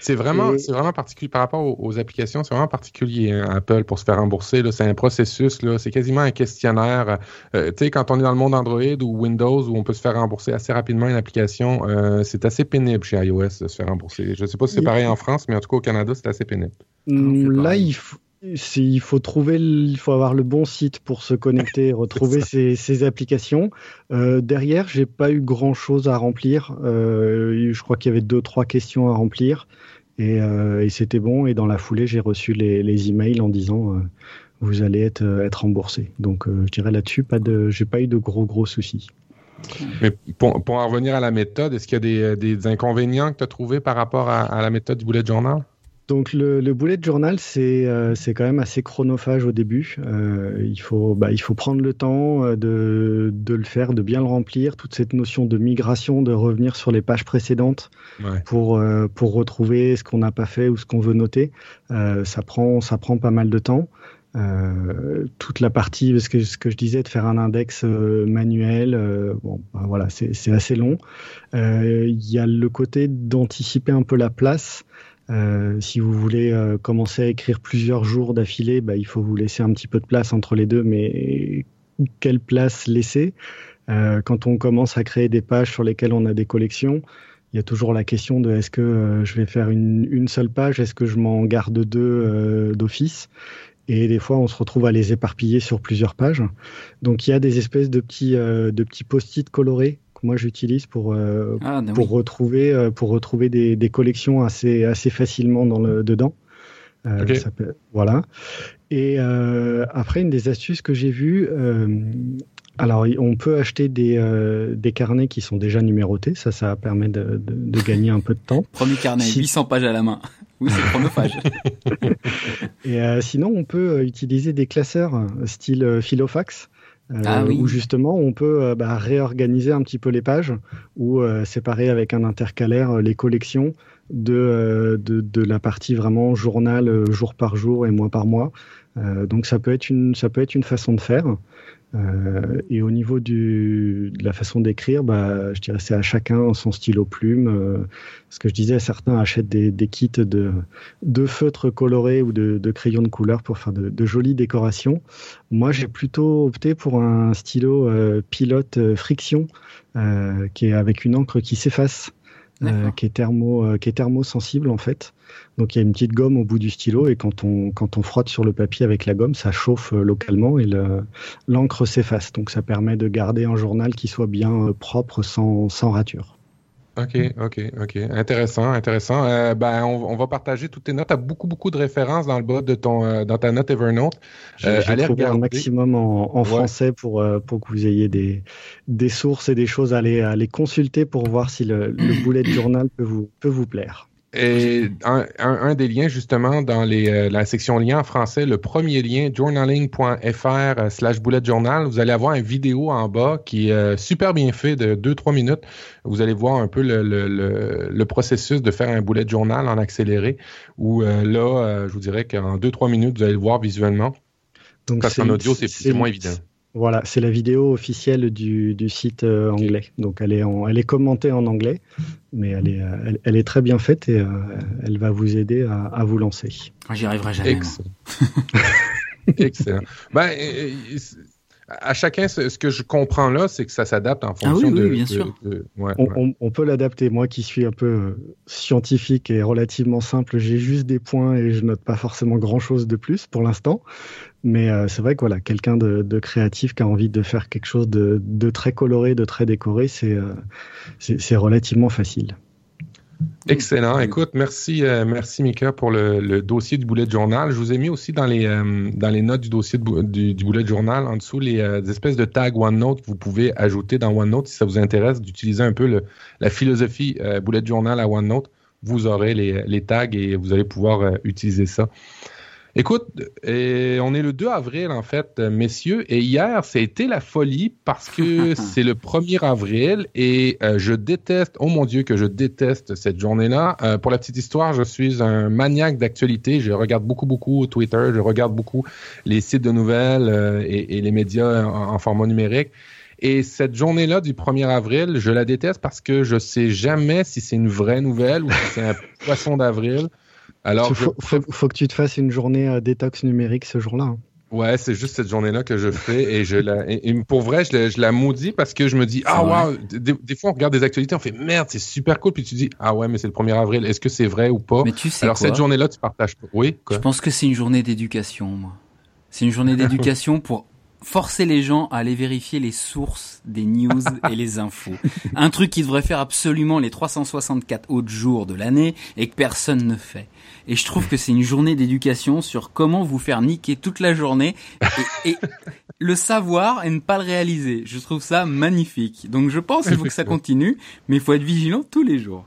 [SPEAKER 2] C'est vraiment, c'est vraiment particulier par rapport aux, applications. C'est vraiment particulier hein, Apple pour se faire rembourser. C'est un processus. C'est quasiment un questionnaire. Euh, tu sais, quand on est dans le monde Android ou Windows où on peut se faire rembourser assez rapidement une application, euh, c'est assez pénible chez iOS de se faire rembourser. Je ne sais pas si c'est pareil en France, mais en tout cas au Canada, c'est assez pénible.
[SPEAKER 4] Mm, là, il faut il faut trouver, il faut avoir le bon site pour se connecter et retrouver ces, ces, applications. Euh, derrière, j'ai pas eu grand chose à remplir. Euh, je crois qu'il y avait deux, trois questions à remplir et, euh, et c'était bon. Et dans la foulée, j'ai reçu les, les, emails en disant euh, vous allez être, être remboursé. Donc, je dirais là-dessus, pas de, j'ai pas eu de gros gros soucis.
[SPEAKER 2] Mais pour, pour en revenir à la méthode, est-ce qu'il y a des, des inconvénients que tu as trouvés par rapport à, à la méthode du bullet journal?
[SPEAKER 4] Donc le, le bullet journal, c'est euh, c'est quand même assez chronophage au début. Euh, il, faut, bah, il faut prendre le temps euh, de, de, le faire, de bien le remplir. Toute cette notion de migration, de revenir sur les pages précédentes pour, euh, pour retrouver ce qu'on n'a pas fait ou ce qu'on veut noter, ça, prend, ça prend pas mal de temps. toute la partie, parce que ce que je disais, de faire un index manuel, bon, bah, voilà, c'est assez long. Il y a le côté d'anticiper un peu la place. Euh, si vous voulez euh, commencer à écrire plusieurs jours d'affilée, bah, il faut vous laisser un petit peu de place entre les deux, mais quelle place laisser? Euh, Quand on commence à créer des pages sur lesquelles on a des collections, il y a toujours la question de est-ce que je vais faire une, seule page, est-ce que je m'en garde deux d'office? Et des fois on se retrouve à les éparpiller sur plusieurs pages. Donc il y a des espèces de petits, de petits post-it colorés moi j'utilise pour, euh, ah, ben pour, retrouver, euh, pour retrouver des, des, collections assez, assez facilement dans le, dedans. Euh, voilà. Et après, une des astuces que j'ai vues, alors on peut acheter des, des carnets qui sont déjà numérotés, ça, ça permet de, de, gagner un peu de temps.
[SPEAKER 3] Premier carnet, 800 pages à la main. Oui, c'est chronophage.
[SPEAKER 4] Et sinon, on peut utiliser des classeurs style Philofax. Euh, ah où justement on peut euh, bah, réorganiser un petit peu les pages ou euh, séparer avec un intercalaire les collections de, de, de, la partie vraiment journal jour par jour et mois par mois. donc ça peut être une ça peut être une façon de faire. Euh, et au niveau du, de la façon d'écrire, bah, je dirais c'est à chacun son stylo plume. Euh, ce que je disais, certains achètent des, des kits de, de, feutres colorés ou de, de, crayons de couleur pour faire de, de jolies décorations. Moi, j'ai plutôt opté pour un stylo euh, pilote friction qui est avec une encre qui s'efface. Qui est thermo qui est thermosensible en fait donc il y a une petite gomme au bout du stylo et quand on, quand on frotte sur le papier avec la gomme, ça chauffe euh, localement et l'encre s'efface. Donc ça permet de garder un journal qui soit bien euh, propre sans, sans rature.
[SPEAKER 2] OK, OK, OK. Intéressant, intéressant. Euh, ben, on, va partager toutes tes notes. Tu as beaucoup, beaucoup de références dans le bas de ton, dans ta note Evernote.
[SPEAKER 4] Euh, allez regarder un maximum en, français pour, pour que vous ayez des, des sources et des choses à aller, à les consulter pour voir si le, le bullet journal peut vous, peut vous plaire.
[SPEAKER 2] Et un, un, des liens, justement, dans les, euh, la section liens en français, le premier lien, journaling.fr euh, slash bullet journal, vous allez avoir une vidéo en bas qui est euh, super bien fait de 2-3 minutes. Vous allez voir un peu le, le, le, processus de faire un bullet journal en accéléré, où là, je vous dirais qu'en 2-3 minutes, vous allez le voir visuellement. Donc Parce qu'en audio, c'est moins évident.
[SPEAKER 4] Voilà, c'est la vidéo officielle du, du site euh, anglais. Donc elle est, en, elle est commentée en anglais, mais elle est, elle, elle est très bien faite et euh, elle va vous aider à, à vous lancer.
[SPEAKER 3] J'y arriverai jamais.
[SPEAKER 2] Excellent. Excellent. Ben, à chacun, ce que je comprends là, c'est que ça s'adapte en ah fonction
[SPEAKER 3] ah oui,
[SPEAKER 2] de.
[SPEAKER 3] Oui, bien sûr.
[SPEAKER 4] Ouais, on, on, peut l'adapter. Moi qui suis un peu euh, scientifique et relativement simple, j'ai juste des points et je note pas forcément grand chose de plus pour l'instant. Mais euh, c'est vrai que voilà, quelqu'un de, créatif qui a envie de faire quelque chose de, très coloré, de très décoré, c'est euh, relativement facile.
[SPEAKER 2] Excellent. Écoute, merci, euh, merci Mika pour le, dossier du boulet de journal. Je vous ai mis aussi dans les dans les notes du dossier du, du, boulet de journal en dessous les espèces de tags OneNote que vous pouvez ajouter dans OneNote si ça vous intéresse d'utiliser un peu la philosophie boulet de journal à OneNote. Vous aurez les tags et vous allez pouvoir utiliser ça. Écoute, et on est le 2 avril en fait, messieurs, et hier, ça a été la folie parce que c'est le 1er avril et euh, je déteste, oh mon Dieu que je déteste cette journée-là. Euh, pour la petite histoire, je suis un maniaque d'actualité, je regarde beaucoup, beaucoup Twitter, je regarde beaucoup les sites de nouvelles euh, et, et, les médias en, en format numérique. Et cette journée-là du 1er avril, je la déteste parce que je sais jamais si c'est une vraie nouvelle ou si c'est un poisson d'avril.
[SPEAKER 4] Alors, il faut, que tu te fasses une journée à détox numérique ce jour-là. Hein.
[SPEAKER 2] Ouais, c'est juste cette journée-là que je fais et je la, pour vrai, je la, maudis parce que je me dis, ah wow, des, fois on regarde des actualités, on fait merde, c'est super cool, puis tu dis, ah ouais, mais c'est le 1er avril, est-ce que c'est vrai ou pas?
[SPEAKER 3] Mais tu sais
[SPEAKER 2] Alors cette journée-là, tu partages pas. Oui,
[SPEAKER 3] Je pense que c'est une journée d'éducation, moi. C'est une journée d'éducation pour forcer les gens à aller vérifier les sources des news et les infos. Un truc qui devrait faire absolument les 364 autres jours de l'année et que personne ne fait. Et je trouve que c'est une journée d'éducation sur comment vous faire niquer toute la journée et, le savoir et ne pas le réaliser. Je trouve ça magnifique. Donc je pense qu'il faut que ça continue, mais il faut être vigilant tous les jours.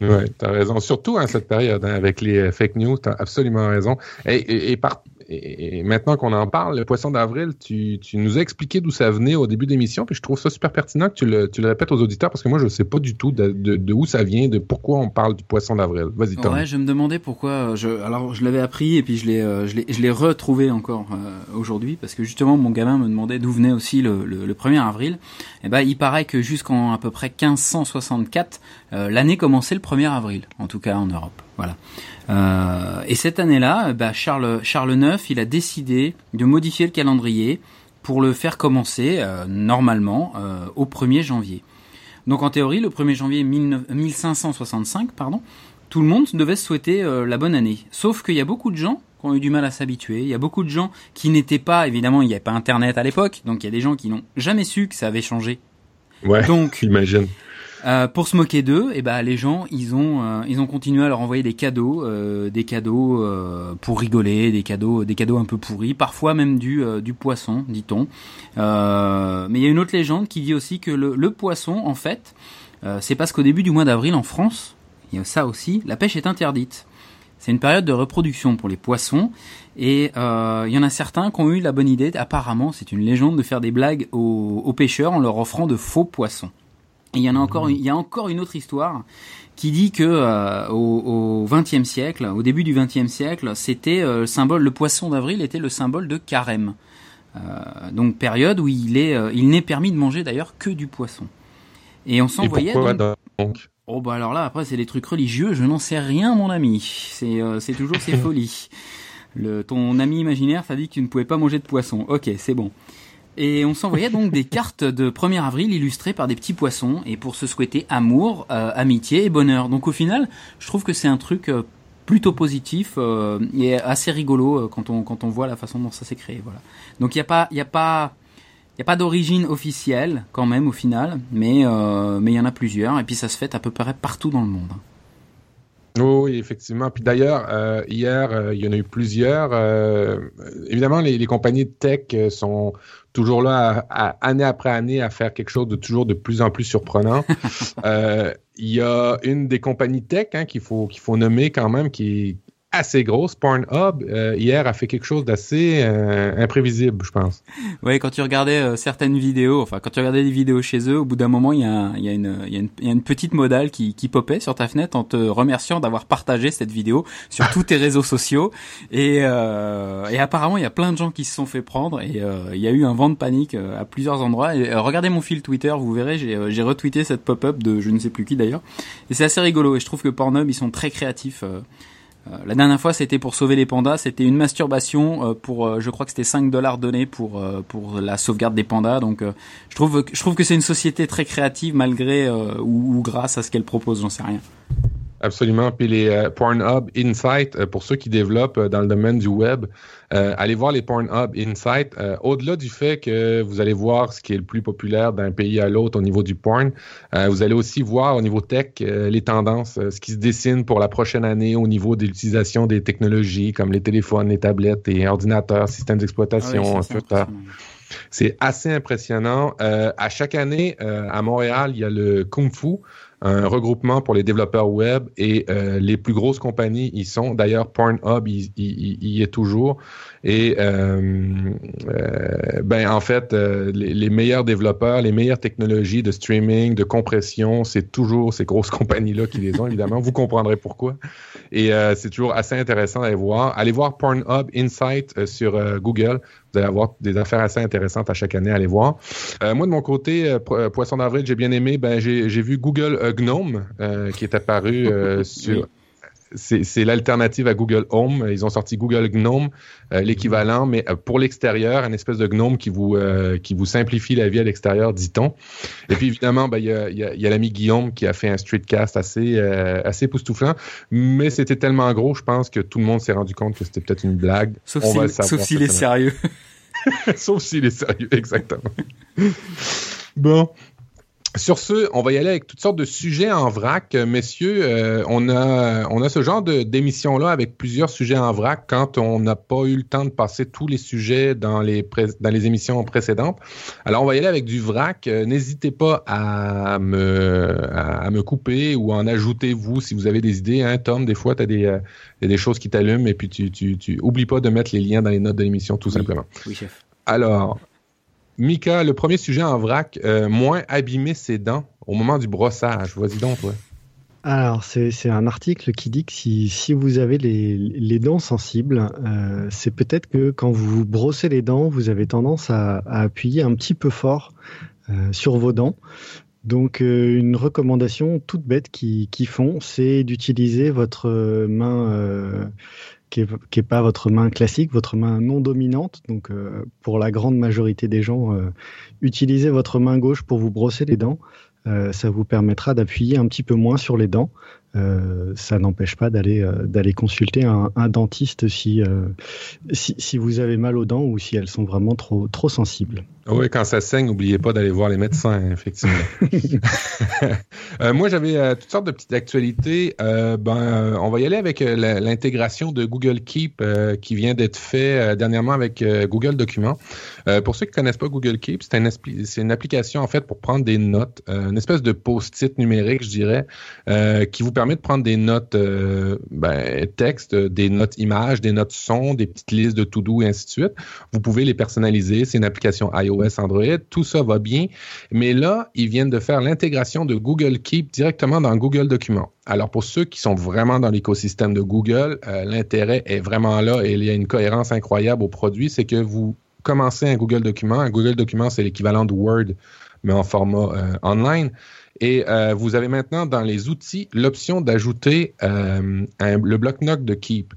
[SPEAKER 2] Oui, tu as raison. Surtout en cette période, hein, avec les fake news, tu as absolument raison. Et, et, par, et, maintenant qu'on en parle, le poisson d'avril, tu, tu, nous as expliqué d'où ça venait au début de l'émission, puis je trouve ça super pertinent que tu le, tu le répètes aux auditeurs parce que moi, je ne sais pas du tout de, de, où ça vient, de pourquoi on parle du poisson d'avril. Vas-y, Tom.
[SPEAKER 3] Ouais, je me demandais pourquoi. Euh, je, alors, je l'avais appris et puis je l'ai, euh, je l'ai retrouvé encore euh, aujourd'hui parce que justement, mon gamin me demandait d'où venait aussi le, le, le 1er avril. Et eh ben, il paraît que jusqu'en à peu près 1564, l'année commençait le 1er avril, en tout cas en Europe. Voilà. Euh, et cette année-là, bah, Charles, Charles IX, il a décidé de modifier le calendrier pour le faire commencer euh, normalement euh, au 1er janvier. Donc en théorie, le 1er janvier 1565, pardon, tout le monde devait se souhaiter la bonne année. Sauf qu'il y a beaucoup de gens qui ont eu du mal à s'habituer. Il y a beaucoup de gens qui n'étaient pas, évidemment, il n'y avait pas Internet à l'époque, donc il y a des gens qui n'ont jamais su que ça avait changé.
[SPEAKER 2] Ouais, donc, imagine.
[SPEAKER 3] Euh, pour se moquer d'eux, et eh ben les gens ils ont euh, ils ont continué à leur envoyer des cadeaux, euh, des cadeaux pour rigoler, des cadeaux des cadeaux un peu pourris, parfois même du du poisson, dit-on. mais il y a une autre légende qui dit aussi que le, poisson en fait, c'est parce qu'au début du mois d'avril en France, il y a ça aussi, la pêche est interdite. C'est une période de reproduction pour les poissons et il y en a certains qui ont eu la bonne idée, apparemment c'est une légende, de faire des blagues aux pêcheurs en leur offrant de faux poissons. Et il y en a encore, il y a encore une autre histoire qui dit que euh, au XXe siècle, au début du XXe siècle, c'était euh, le symbole, le poisson d'avril était le symbole de carême. Euh, donc période où il est, il n'est permis de manger d'ailleurs que du poisson. Et on s'envoyait donc, Oh bah alors là après c'est des trucs religieux, je n'en sais rien mon ami. C'est c'est toujours ces folies. Le, ton ami imaginaire t'a dit que tu ne pouvais pas manger de poisson. Ok, c'est bon. Et on s'envoyait donc des cartes de 1er avril illustrées par des petits poissons et pour se souhaiter amour, euh, amitié et bonheur. Donc au final, je trouve que c'est un truc euh, plutôt positif euh, et assez rigolo quand on quand on voit la façon dont ça s'est créé. Voilà. Donc il y a pas il y a pas il y a pas d'origine officielle quand même au final, mais mais il y en a plusieurs et puis ça se fait à peu près partout dans le monde.
[SPEAKER 2] Oui, effectivement. Puis d'ailleurs, hier, il y en a eu plusieurs. évidemment, les, les, compagnies de tech sont toujours là, à, année après année, à faire quelque chose de toujours de plus en plus surprenant. euh, il y a une des compagnies tech hein, qu'il faut qu'il faut nommer quand même, qui, assez grosse. Pornhub, euh, hier, a fait quelque chose d'assez euh, imprévisible, je pense.
[SPEAKER 3] Oui, quand tu regardais euh, certaines vidéos, enfin, quand tu regardais des vidéos chez eux, au bout d'un moment, il y, a, y, y, y a une petite modale qui, qui popait sur ta fenêtre en te remerciant d'avoir partagé cette vidéo sur tous tes réseaux sociaux. Et, et apparemment, il y a plein de gens qui se sont fait prendre et il y a eu un vent de panique à plusieurs endroits. Regardez mon fil Twitter, vous verrez, j'ai retweeté cette pop-up de je ne sais plus qui d'ailleurs. Et c'est assez rigolo et je trouve que Pornhub, ils sont très créatifs. Euh, la dernière fois, c'était pour sauver les pandas. C'était une masturbation euh, pour, euh, je crois que c'était 5 dollars donnés pour pour la sauvegarde des pandas. Donc, je trouve je trouve que c'est une société très créative malgré ou, ou grâce à ce qu'elle propose. J'en sais rien.
[SPEAKER 2] Absolument. Puis les euh, Pornhub Insight, euh, pour ceux qui développent dans le domaine du web, allez voir les Pornhub Insight. Au-delà du fait que vous allez voir ce qui est le plus populaire d'un pays à l'autre au niveau du porn, vous allez aussi voir au niveau tech les tendances, ce qui se dessine pour la prochaine année au niveau de l'utilisation des technologies comme les téléphones, les tablettes, les ordinateurs, systèmes d'exploitation, ah c'est assez impressionnant. à chaque année, à Montréal, il y a le Kung Fu un regroupement pour les développeurs web et euh, les plus grosses compagnies y sont. D'ailleurs, Pornhub y, est toujours. Et euh, euh, ben en fait, les, les, meilleurs développeurs, les meilleures technologies de streaming, de compression, c'est toujours ces grosses compagnies-là qui les ont, évidemment. Vous comprendrez pourquoi. Et c'est toujours assez intéressant à voir. Allez voir Pornhub Insight sur Google. Vous allez avoir des affaires assez intéressantes à chaque année à aller voir. Euh, moi, de mon côté, euh, euh, Poisson d'avril, j'ai bien aimé. Ben, j'ai vu Google Gnome qui est apparu sur c'est l'alternative à Google Home. Ils ont sorti Google Gnome, l'équivalent, mais pour l'extérieur, une espèce de gnome qui vous qui vous simplifie la vie à l'extérieur, dit-on. Et puis évidemment, ben, il y a, y a l'ami Guillaume qui a fait un streetcast assez assez époustouflant, mais c'était tellement gros, je pense que tout le monde s'est rendu compte que c'était peut-être une blague.
[SPEAKER 3] Sauf s'il est sérieux.
[SPEAKER 2] Sauf s'il est sérieux, exactement. bon. Sur ce, on va y aller avec toutes sortes de sujets en vrac. Euh, messieurs, euh, on, a, on a ce genre d'émission-là avec plusieurs sujets en vrac quand on n'a pas eu le temps de passer tous les sujets dans les, dans les émissions précédentes. Alors, on va y aller avec du vrac. Euh, n'hésitez pas à me, à, me couper ou en ajouter, vous, si vous avez des idées. Hein, Tom, des fois, tu as des, des choses qui t'allument et puis tu, tu, tu oublies pas de mettre les liens dans les notes de l'émission, tout simplement.
[SPEAKER 3] Oui, chef.
[SPEAKER 2] Alors, Mika, le premier sujet en vrac, euh, moins abîmer ses dents au moment du brossage. Vas-y donc, toi.
[SPEAKER 4] Alors, c'est un article qui dit que si, vous avez les, dents sensibles, euh, c'est peut-être que quand vous brossez les dents, vous avez tendance à, appuyer un petit peu fort euh, sur vos dents. Donc, une recommandation toute bête qu'ils qui font, c'est d'utiliser votre main qui n'est pas votre main classique, votre main non dominante. Donc, euh, pour la grande majorité des gens, euh, utilisez votre main gauche pour vous brosser les dents. Euh, ça vous permettra d'appuyer un petit peu moins sur les dents. Ça n'empêche pas d'aller consulter un, dentiste si, si, si vous avez mal aux dents ou si elles sont vraiment trop trop sensibles.
[SPEAKER 2] Oui, quand ça saigne, n'oubliez pas d'aller voir les médecins, effectivement. euh, moi, j'avais euh, toutes sortes de petites actualités. Euh, ben, on va y aller avec l'intégration de Google Keep qui vient d'être fait dernièrement avec Google Documents. pour ceux qui connaissent pas Google Keep, c'est une, une, application en fait pour prendre des notes, une espèce de post-it numérique, je dirais, qui vous permet de prendre des notes ben, texte, des notes images, des notes son, des petites listes de to-do et ainsi de suite. Vous pouvez les personnaliser. C'est une application iOS, Android. Tout ça va bien. Mais là, ils viennent de faire l'intégration de Google Keep directement dans Google Documents. Alors, pour ceux qui sont vraiment dans l'écosystème de Google, euh, l'intérêt est vraiment là et il y a une cohérence incroyable au produit. C'est que vous commencez un Google Document. Un Google Document, c'est l'équivalent de Word, mais en format euh, online. Et euh, vous avez maintenant dans les outils l'option d'ajouter le bloc-notes de Keep.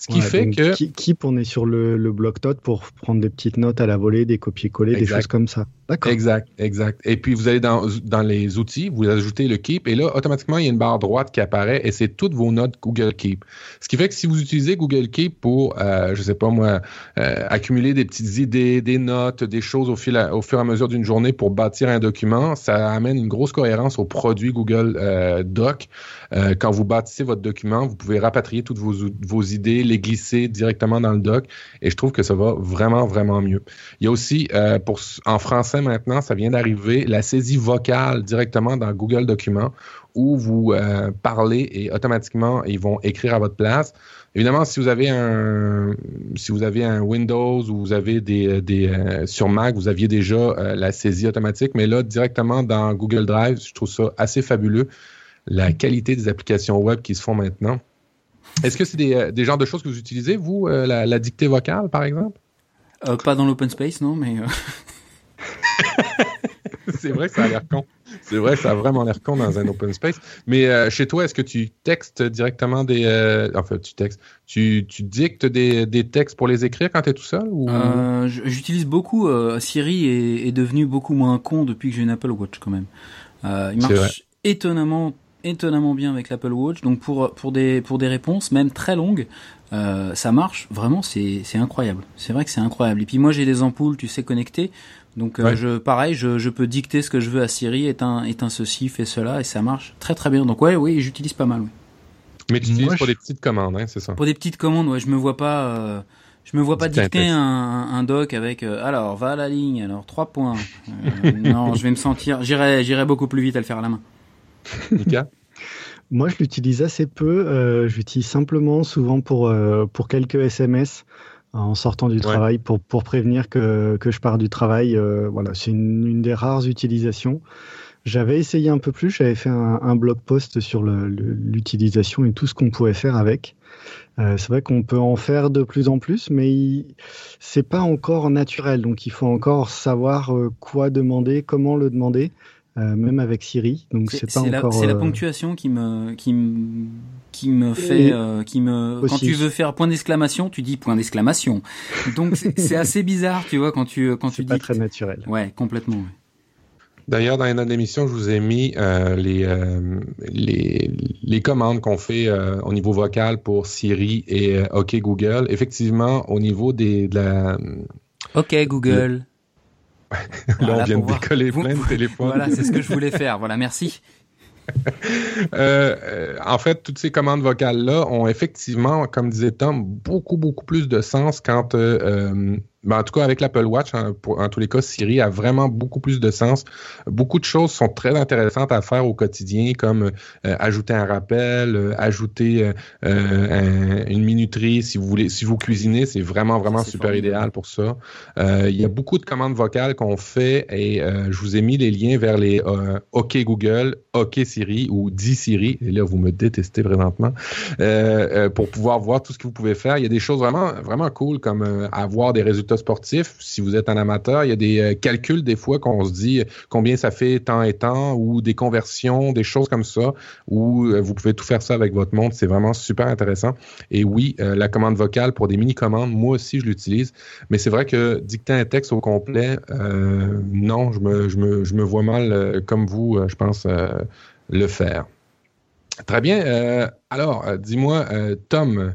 [SPEAKER 2] Ce qui fait que.
[SPEAKER 4] Keep, on est sur le, le bloc-notes pour prendre des petites notes à la volée, des copier-coller, des choses comme ça.
[SPEAKER 2] D'accord. Exact, exact. Et puis vous allez dans, dans les outils, vous ajoutez le Keep et là, automatiquement, il y a une barre droite qui apparaît et c'est toutes vos notes Google Keep. Ce qui fait que si vous utilisez Google Keep pour, euh, je sais pas moi, euh, accumuler des petites idées, des notes, des choses au, fil au fur et à mesure d'une journée pour bâtir un document, ça amène une grosse cohérence au produit Google euh, Doc. Euh, quand vous bâtissez votre document, vous pouvez rapatrier toutes vos, vos idées, les glisser directement dans le doc et je trouve que ça va vraiment, vraiment mieux. Il y a aussi, euh, pour, en français maintenant, ça vient d'arriver, la saisie vocale directement dans Google Documents où vous euh, parlez et automatiquement, ils vont écrire à votre place. Évidemment, si vous avez un si vous avez un Windows ou vous avez des, des euh, sur Mac, vous aviez déjà euh, la saisie automatique, mais là directement dans Google Drive, je trouve ça assez fabuleux la qualité des applications web qui se font maintenant. Est-ce que c'est des, euh, des genres de choses que vous utilisez, vous, euh, la, la, dictée vocale, par exemple?
[SPEAKER 3] Euh, pas dans l'open space, non, mais... Euh.
[SPEAKER 2] c'est vrai ça a l'air con. C'est vrai ça a vraiment l'air con dans un open space. Mais euh, chez toi, est-ce que tu textes directement des... Euh, enfin, tu textes. Tu, tu dictes des, des, textes pour les écrire quand tu es tout seul ou...
[SPEAKER 3] J'utilise beaucoup... Siri est, est, devenu beaucoup moins con depuis que j'ai une Apple Watch, quand même. il marche étonnamment étonnamment bien avec l'Apple Watch. Donc pour pour des pour des réponses même très longues, euh, ça marche vraiment. C'est c'est incroyable. C'est vrai que c'est incroyable. Et puis moi j'ai des ampoules, tu sais, connectées. Donc euh, ouais. je pareil, je, je peux dicter ce que je veux à Siri, éteins éteins ceci, fais cela, et ça marche très très bien. Donc ouais, oui, j'utilise pas mal. Oui.
[SPEAKER 2] Mais tu utilises pour des petites commandes, hein, c'est ça
[SPEAKER 3] Pour des petites commandes, ouais. Je me vois pas. Euh... Je me vois pas dicter un, un, doc avec euh, alors va à la ligne alors trois points. Euh, non, je vais me sentir j'irai j'irai beaucoup plus vite à le faire à la main.
[SPEAKER 2] Nika
[SPEAKER 4] Moi, je l'utilise assez peu. Euh, J'utilise simplement, souvent pour, euh, pour quelques SMS en sortant du ouais. travail pour, pour prévenir que, que je pars du travail. Euh, voilà, c'est une, une, des rares utilisations. J'avais essayé un peu plus, j'avais fait un, un, blog post sur l'utilisation et tout ce qu'on pouvait faire avec. Euh, c'est vrai qu'on peut en faire de plus en plus, mais c'est pas encore naturel. Donc il faut encore savoir euh, quoi demander, comment le demander. Euh, même avec Siri. Donc c'est pas
[SPEAKER 3] la,
[SPEAKER 4] encore.
[SPEAKER 3] C'est la ponctuation qui me qui me qui me fait euh, qui me aussi. quand tu veux faire point d'exclamation, tu dis point d'exclamation. Donc c'est assez bizarre, tu vois, quand tu quand tu dis.
[SPEAKER 4] C'est pas très naturel.
[SPEAKER 3] Ouais, complètement. Ouais.
[SPEAKER 2] D'ailleurs, dans une autre émission, je vous ai mis euh, les, euh, les, les commandes qu'on fait euh, au niveau vocal pour Siri et OK Google. Effectivement, au niveau des de la
[SPEAKER 3] OK Google.
[SPEAKER 2] Là, on vient de décoller plein de téléphones.
[SPEAKER 3] Voilà, c'est ce que je voulais faire. Voilà, merci.
[SPEAKER 2] Euh, en fait, toutes ces commandes vocales-là ont effectivement, comme disait Tom, beaucoup, beaucoup plus de sens quand euh, ben, en tout cas, avec l'Apple Watch, hein, en tous les cas, Siri a vraiment beaucoup plus de sens. Beaucoup de choses sont très intéressantes à faire au quotidien, comme euh, ajouter un rappel, euh, ajouter euh, une minuterie si vous voulez, si vous cuisinez, c'est vraiment vraiment super idéal pour ça. Il y a beaucoup de commandes vocales qu'on fait et je vous ai mis les liens vers les OK Google, OK Siri ou Dis Siri. Et là, vous me détestez présentement pour pouvoir voir tout ce que vous pouvez faire. Il y a des choses vraiment vraiment cool comme avoir des résultats sportif, si vous êtes un amateur, il y a des euh, calculs des fois qu'on se dit combien ça fait temps et temps ou des conversions, des choses comme ça, où euh, vous pouvez tout faire ça avec votre montre. C'est vraiment super intéressant. Et oui, euh, la commande vocale pour des mini-commandes, moi aussi, je l'utilise. Mais c'est vrai que dicter un texte au complet, non, je me, je, me, je me vois mal, comme vous, je pense, le faire. Très bien. Euh, alors, euh, dis-moi, euh, Tom,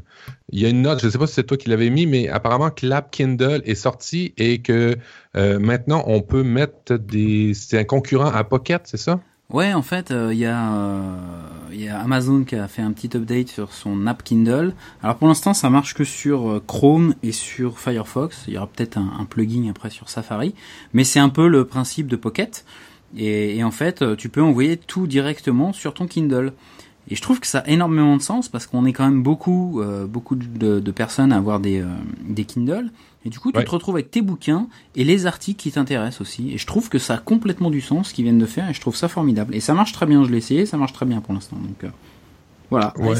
[SPEAKER 2] il y a une note, je ne sais pas si c'est toi qui l'avais mis, mais apparemment que l'app Kindle est sortie et que maintenant on peut mettre des. C'est un concurrent à Pocket, c'est ça?
[SPEAKER 3] Ouais, en fait, il y, a Amazon qui a fait un petit update sur son app Kindle. Alors pour l'instant, ça marche que sur Chrome et sur Firefox. Il y aura peut-être un, plugin après sur Safari, mais c'est un peu le principe de Pocket. et, en fait, tu peux envoyer tout directement sur ton Kindle. Et je trouve que ça a énormément de sens parce qu'on est quand même beaucoup, euh, beaucoup de, de, personnes à avoir des, euh, des Kindle. Et du coup, tu te retrouves avec tes bouquins et les articles qui t'intéressent aussi. Et je trouve que ça a complètement du sens ce qu'ils viennent de faire et je trouve ça formidable. Et ça marche très bien, je l'ai essayé, ça marche très bien pour l'instant. Donc euh, voilà,
[SPEAKER 2] ouais.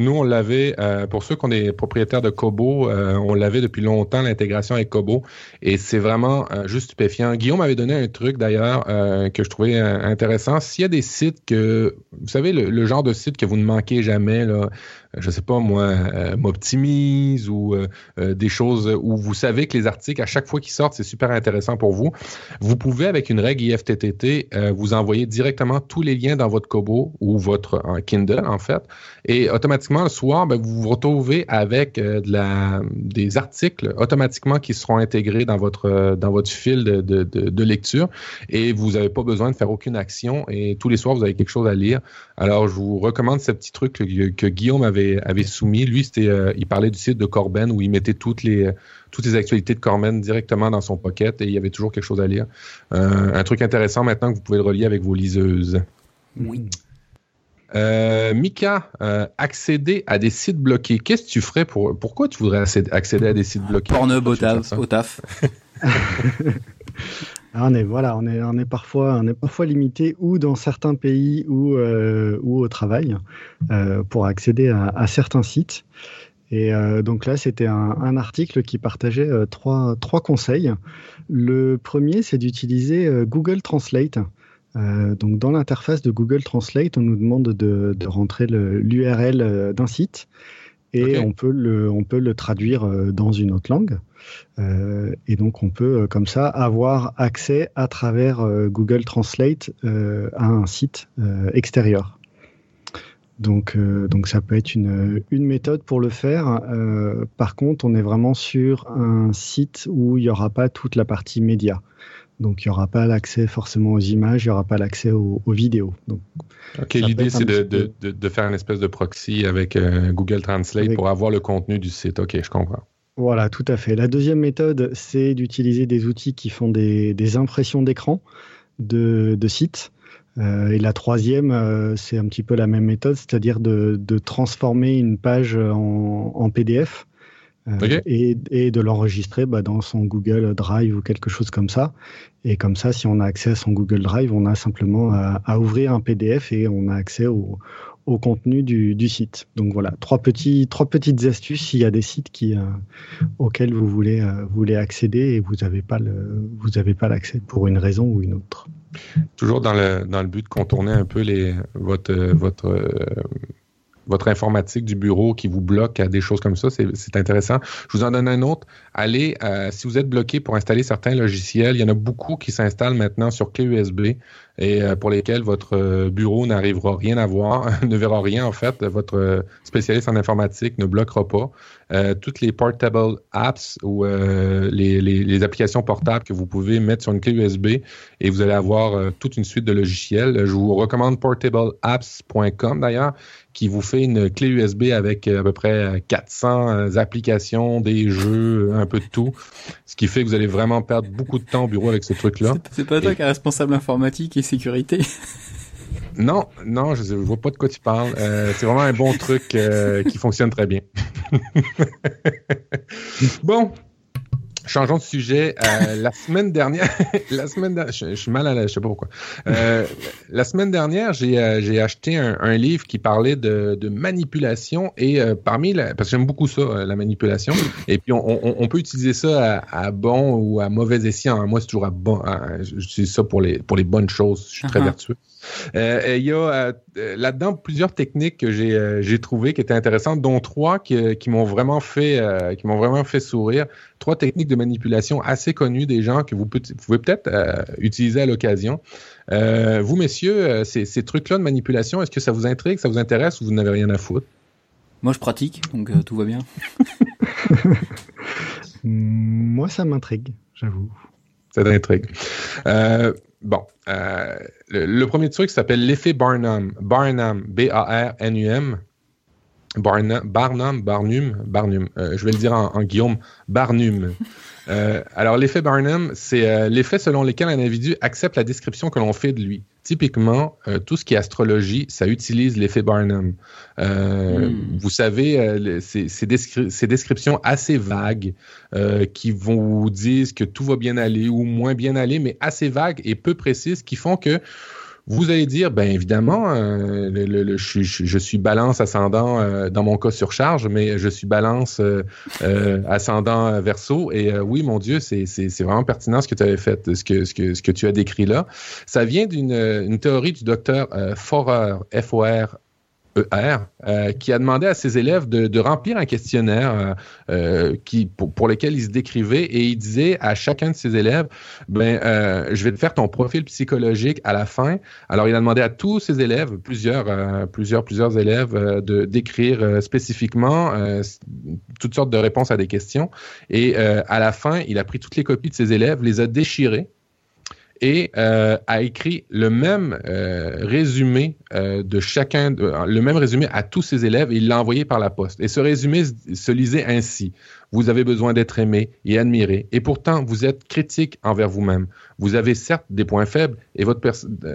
[SPEAKER 2] Nous, on l'avait, euh, pour ceux qu'on est propriétaires de Kobo, euh, on l'avait depuis longtemps, l'intégration avec Kobo, et c'est vraiment euh, juste stupéfiant. Guillaume m'avait donné un truc d'ailleurs que je trouvais intéressant. S'il y a des sites que, vous savez, le, genre de site que vous ne manquez jamais, là, je sais pas moi, euh, m'optimise ou euh, euh, des choses où vous savez que les articles, à chaque fois qu'ils sortent, c'est super intéressant pour vous. Vous pouvez, avec une règle IFTTT, vous envoyer directement tous les liens dans votre Kobo ou votre Kindle, en fait. Et automatiquement, le soir, ben, vous vous retrouvez avec des articles automatiquement qui seront intégrés dans votre, dans votre fil de, de, de, lecture et vous n'avez pas besoin de faire aucune action et tous les soirs, vous avez quelque chose à lire. Alors, je vous recommande ce petit truc que, que Guillaume avait avait, soumis. Lui, c'était, euh, il parlait du site de Corben où il mettait toutes les, toutes les actualités de Corben directement dans son pocket et il y avait toujours quelque chose à lire. Euh, un truc intéressant maintenant que vous pouvez le relier avec vos liseuses.
[SPEAKER 3] Oui.
[SPEAKER 2] Euh, Mika, accéder à des sites bloqués. Qu'est-ce que tu ferais pour. Pourquoi tu voudrais accéder à des sites bloqués?
[SPEAKER 3] Pornhub au taf.
[SPEAKER 4] Ah, on est voilà, on est on est parfois on est parfois limité ou dans certains pays ou euh, ou au travail euh, pour accéder à, certains sites. Et euh, donc là, c'était un, article qui partageait trois trois conseils. Le premier, c'est d'utiliser Google Translate. donc dans l'interface de Google Translate, on nous demande de, de rentrer l'URL d'un site et on peut le on peut le traduire dans une autre langue. Euh, et donc on peut euh, comme ça avoir accès à travers euh, Google Translate à un site extérieur. Donc, donc ça peut être une, une méthode pour le faire. par contre, on est vraiment sur un site où il n'y aura pas toute la partie média. Donc il n'y aura pas l'accès forcément aux images, il n'y aura pas l'accès aux, vidéos. Donc,
[SPEAKER 2] ok, l'idée c'est de, de, de, faire une espèce de proxy avec Google Translate pour avoir le contenu du site. Ok, je comprends.
[SPEAKER 4] Voilà, tout à fait. La deuxième méthode, c'est d'utiliser des outils qui font des, impressions d'écran de, sites. Euh, et la troisième, euh, c'est un petit peu la même méthode, c'est-à-dire de, transformer une page en, PDF euh, et, de l'enregistrer bah, dans son Google Drive ou quelque chose comme ça. Et comme ça, si on a accès à son Google Drive, on a simplement à ouvrir un PDF et on a accès au, au contenu du, site. Donc voilà, trois, petits, trois petites astuces s'il y a des sites qui, euh, auxquels vous voulez, euh, voulez accéder et vous n'avez pas l'accès pour une raison ou une autre.
[SPEAKER 2] Toujours dans le, dans le but de contourner un peu les, votre, votre votre informatique du bureau qui vous bloque à des choses comme ça. C'est intéressant. Je vous en donne un autre. Allez, euh, si vous êtes bloqué pour installer certains logiciels, il y en a beaucoup qui s'installent maintenant sur clé USB et euh, pour lesquels votre euh, bureau n'arrivera rien à voir, ne verra rien en fait. Votre spécialiste en informatique ne bloquera pas. euh, toutes les portable apps ou euh, les, les, applications portables que vous pouvez mettre sur une clé USB et vous allez avoir toute une suite de logiciels. Je vous recommande portableapps.com d'ailleurs qui vous fait une clé USB avec à peu près 400 applications, des jeux, un peu de tout. Ce qui fait que vous allez vraiment perdre beaucoup de temps au bureau avec ce truc-là.
[SPEAKER 3] C'est pas toi qui es responsable informatique
[SPEAKER 2] non, non, je ne vois pas de quoi tu parles. Euh, c'est vraiment un bon truc euh, qui fonctionne très bien. bon, Changeons de sujet. Euh, la semaine dernière, la semaine dernière, je, suis mal à la, je sais pas pourquoi. Euh, la semaine dernière, j'ai euh, j'ai acheté un, un, livre qui parlait de, de manipulation et euh, parmi la, parce que j'aime beaucoup ça, euh, la manipulation. Et puis on, on, on peut utiliser ça à, à, bon ou à mauvais escient. Moi, c'est toujours à bon. J'utilise ça pour les pour les bonnes choses. Je suis très uh-huh. vertueux. Euh, il y a euh, là-dedans plusieurs techniques que j'ai euh, trouvées qui étaient intéressantes, dont trois qui, qui m'ont vraiment fait qui m'ont vraiment fait sourire. Trois techniques de manipulation assez connues des gens que vous, pouvez peut-être utiliser à l'occasion. vous, messieurs, ces, ces trucs-là de manipulation, est-ce que ça vous intrigue, ça vous intéresse ou vous n'avez rien à foutre?
[SPEAKER 3] Moi, je pratique, donc tout va bien.
[SPEAKER 4] Moi, ça m'intrigue, j'avoue.
[SPEAKER 2] Ça t'intrigue. Euh, bon, euh, le, premier truc s'appelle l'effet Barnum. Barnum, B-A-R-N-U-M. Barnum, Barnum, Barnum, Barnum. Euh, je vais le dire en Guillaume, Barnum. Euh, alors, l'effet Barnum, c'est euh, l'effet selon lequel un individu accepte la description que l'on fait de lui. Typiquement, euh, tout ce qui est astrologie, ça utilise l'effet Barnum. Hmm. Vous savez, ces, ces, descriptions assez vagues qui vont vous dire que tout va bien aller ou moins bien aller, mais assez vagues et peu précises qui font que vous allez dire, ben évidemment, euh, le, je, suis balance ascendant euh, dans mon cas sur charge, mais je suis balance euh, ascendant verso. Et oui, mon Dieu, c'est vraiment pertinent ce que tu avais fait, ce que, ce, que, ce que tu as décrit là. Ça vient d'une théorie du docteur Forer, F-O-R ER, euh, qui a demandé à ses élèves de, remplir un questionnaire euh, euh, qui, pour, lequel il se décrivait et il disait à chacun de ses élèves, ben, je vais te faire ton profil psychologique à la fin. Alors, il a demandé à tous ses élèves, plusieurs, plusieurs, plusieurs élèves, de d'écrire spécifiquement toutes sortes de réponses à des questions. Et à la fin, il a pris toutes les copies de ses élèves, les a déchirées et euh, a écrit le même euh, résumé euh, de chacun, le même résumé à tous ses élèves et il l'a envoyé par la poste. Et ce résumé se lisait ainsi. Vous avez besoin d'être aimé et admiré, et pourtant vous êtes critique envers vous-même. Vous avez certes des points faibles et votre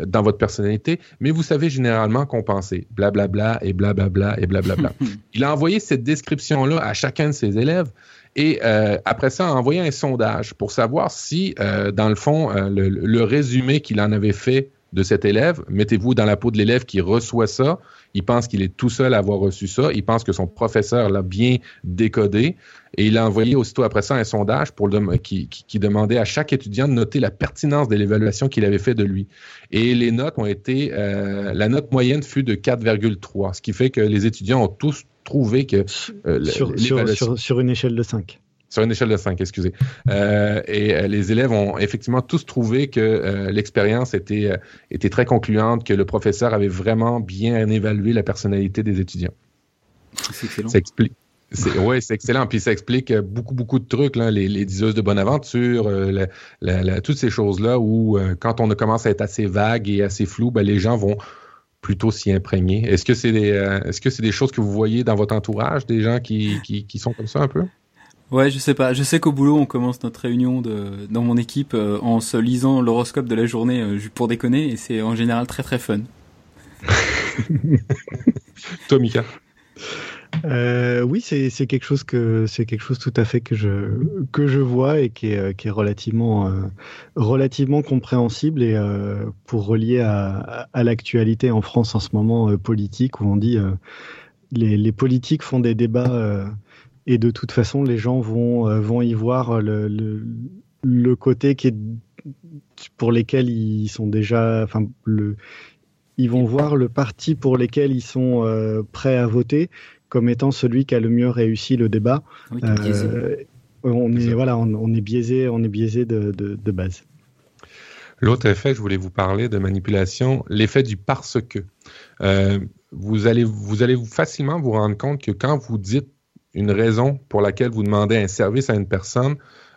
[SPEAKER 2] dans votre personnalité, mais vous savez généralement compenser. Blablabla bla, bla, et blablabla bla, et blablabla. il a envoyé cette description-là à chacun de ses élèves et euh, après ça, a envoyé un sondage pour savoir si, euh, dans le fond, euh, le, résumé qu'il en avait fait de cet élève, mettez-vous dans la peau de l'élève qui reçoit ça. Il pense qu'il est tout seul à avoir reçu ça. Il pense que son professeur l'a bien décodé. Et il a envoyé aussitôt après ça un sondage pour qui, qui, demandait à chaque étudiant de noter la pertinence de l'évaluation qu'il avait fait de lui. Et les notes ont été, la note moyenne fut de 4,3, ce qui fait que les étudiants ont tous trouvé que...
[SPEAKER 4] Euh, sur, sur, sur, une échelle de 5
[SPEAKER 2] sur une échelle de 5, excusez. Euh, et euh, les élèves ont effectivement tous trouvé que l'expérience était, était très concluante, que le professeur avait vraiment bien évalué la personnalité des étudiants.
[SPEAKER 3] C'est excellent.
[SPEAKER 2] Ça explique. Oui, c'est excellent. Puis ça explique beaucoup, beaucoup de trucs, là, les, les diseuses de bonne aventure, toutes ces choses-là où quand on commence à être assez vague et assez flou, ben, les gens vont plutôt s'y imprégner. Est-ce que c'est des, euh, est-ce que c'est des choses que vous voyez dans votre entourage, des gens qui, qui, sont comme ça un peu?
[SPEAKER 3] Ouais, je sais pas. Je sais qu'au boulot, on commence notre réunion de, dans mon équipe euh, en se lisant l'horoscope de la journée euh, pour déconner et c'est en général très très fun.
[SPEAKER 2] Toi, Mika?
[SPEAKER 4] Euh, oui, c'est quelque chose que c'est quelque chose tout à fait que je que je vois et qui est, qui est relativement euh, relativement compréhensible et euh, pour relier à, à l'actualité en France en ce moment euh, politique où on dit euh, les, les politiques font des débats et de toute façon les gens vont vont y voir le, le, le côté qui est pour lesquels ils sont déjà enfin le ils vont voir le parti pour lesquels ils sont prêts à voter comme étant celui qui a le mieux réussi le débat.
[SPEAKER 3] Euh,
[SPEAKER 4] on est voilà, on, est biaisé, on est biaisé de, de, base.
[SPEAKER 2] L'autre effet, je voulais vous parler de manipulation, l'effet du parce que. Euh, vous allez vous allez facilement vous rendre compte que quand vous dites une raison pour laquelle vous demandez un service à une personne,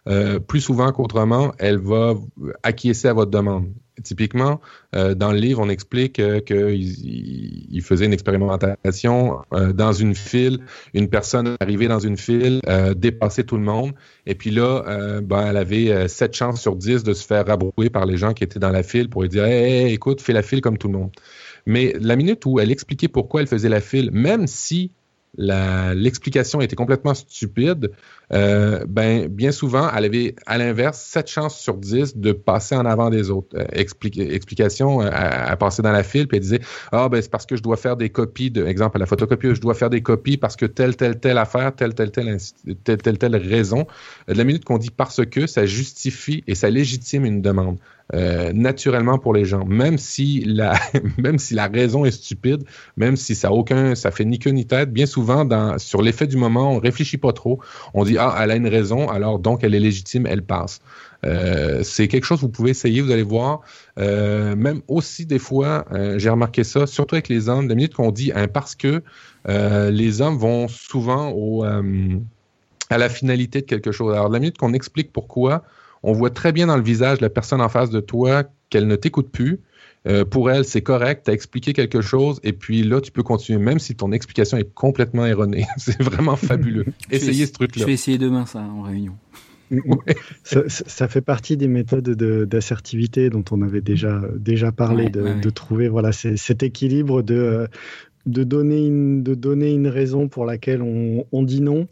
[SPEAKER 2] euh, plus souvent qu'autrement, elle va acquiescer à votre demande. Typiquement, euh, dans le livre, on explique qu'il il faisait une expérimentation euh, dans une file. Une personne arrivait dans une file, dépassait tout le monde. Et puis là, ben, elle avait 7 chances sur 10 de se faire rabrouer par les gens qui étaient dans la file pour lui dire hey, écoute, fais la file comme tout le monde. Mais la minute où elle expliquait pourquoi elle faisait la file, même si l'explication était complètement stupide, euh, ben, bien souvent, elle avait, à l'inverse, 7 chances sur 10 de passer en avant des autres. Euh, explication, euh, à passer dans la file, puis elle disait, ah, ben, c'est parce que je dois faire des copies, de, exemple, à la photocopie, je dois faire des copies parce que telle, telle, telle affaire, telle, telle, telle, telle, telle, telle raison. De la minute qu'on dit parce que, ça justifie et ça légitime une demande. Euh, naturellement pour les gens, même si la même si la raison est stupide, même si ça a aucun ça fait ni queue ni tête. Bien souvent, dans sur l'effet du moment, on réfléchit pas trop. On dit ah elle a une raison, alors donc elle est légitime, elle passe. Euh, c'est quelque chose que vous pouvez essayer, vous allez voir. Euh, même aussi des fois, j'ai remarqué ça, surtout avec les hommes, la minute qu'on dit un parce que, les hommes vont souvent au à la finalité de quelque chose. Alors la minute qu'on explique pourquoi, on voit très bien dans le visage de la personne en face de toi qu'elle ne t'écoute plus. Euh, pour elle, c'est correct, tu as expliqué quelque chose, et puis là, tu peux continuer, même si ton explication est complètement erronée. c'est vraiment fabuleux. Essayez ce truc-là.
[SPEAKER 3] Je vais essayer demain ça en réunion.
[SPEAKER 4] ça, fait partie des méthodes d'assertivité dont on avait déjà, déjà parlé, de, trouver voilà, cet équilibre de, de, donner une, de donner une raison pour laquelle on, on dit non,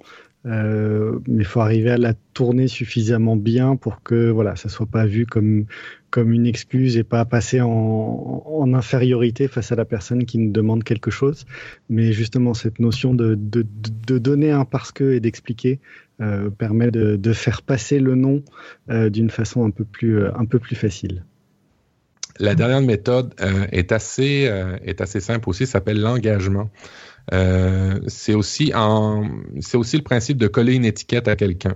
[SPEAKER 4] euh, mais il faut arriver à la tourner suffisamment bien pour que voilà, ça soit pas vu comme comme une excuse et pas passer en, en infériorité face à la personne qui nous demande quelque chose. Mais justement, cette notion de, de, de donner un parce que et d'expliquer euh, permet de, de, faire passer le nom euh, d'une façon un peu plus un peu plus facile.
[SPEAKER 2] La dernière méthode est assez est assez simple aussi, s'appelle l'engagement. Euh, c'est aussi en, aussi le principe de coller une étiquette à quelqu'un.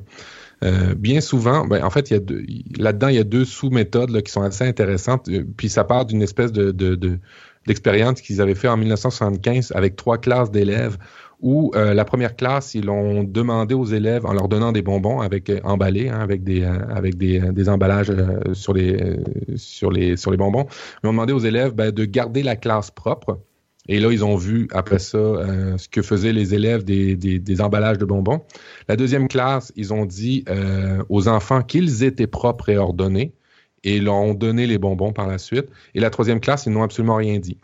[SPEAKER 2] Euh, bien souvent, ben, en fait, il y a là-dedans, il y a deux sous-méthodes qui sont assez intéressantes. Euh, puis ça part d'une espèce de, de, d'expérience qu'ils avaient fait en 1975 avec trois classes d'élèves où la première classe, ils ont demandé aux élèves, en leur donnant des bonbons avec emballés, hein, avec des avec des, des emballages sur les sur les sur les bonbons, ils ont demandé aux élèves ben, de garder la classe propre et là, ils ont vu après ça euh, ce que faisaient les élèves des, des, emballages de bonbons. La deuxième classe, ils ont dit euh, aux enfants qu'ils étaient propres et ordonnés et leur ont donné les bonbons par la suite. Et la troisième classe, ils n'ont absolument rien dit.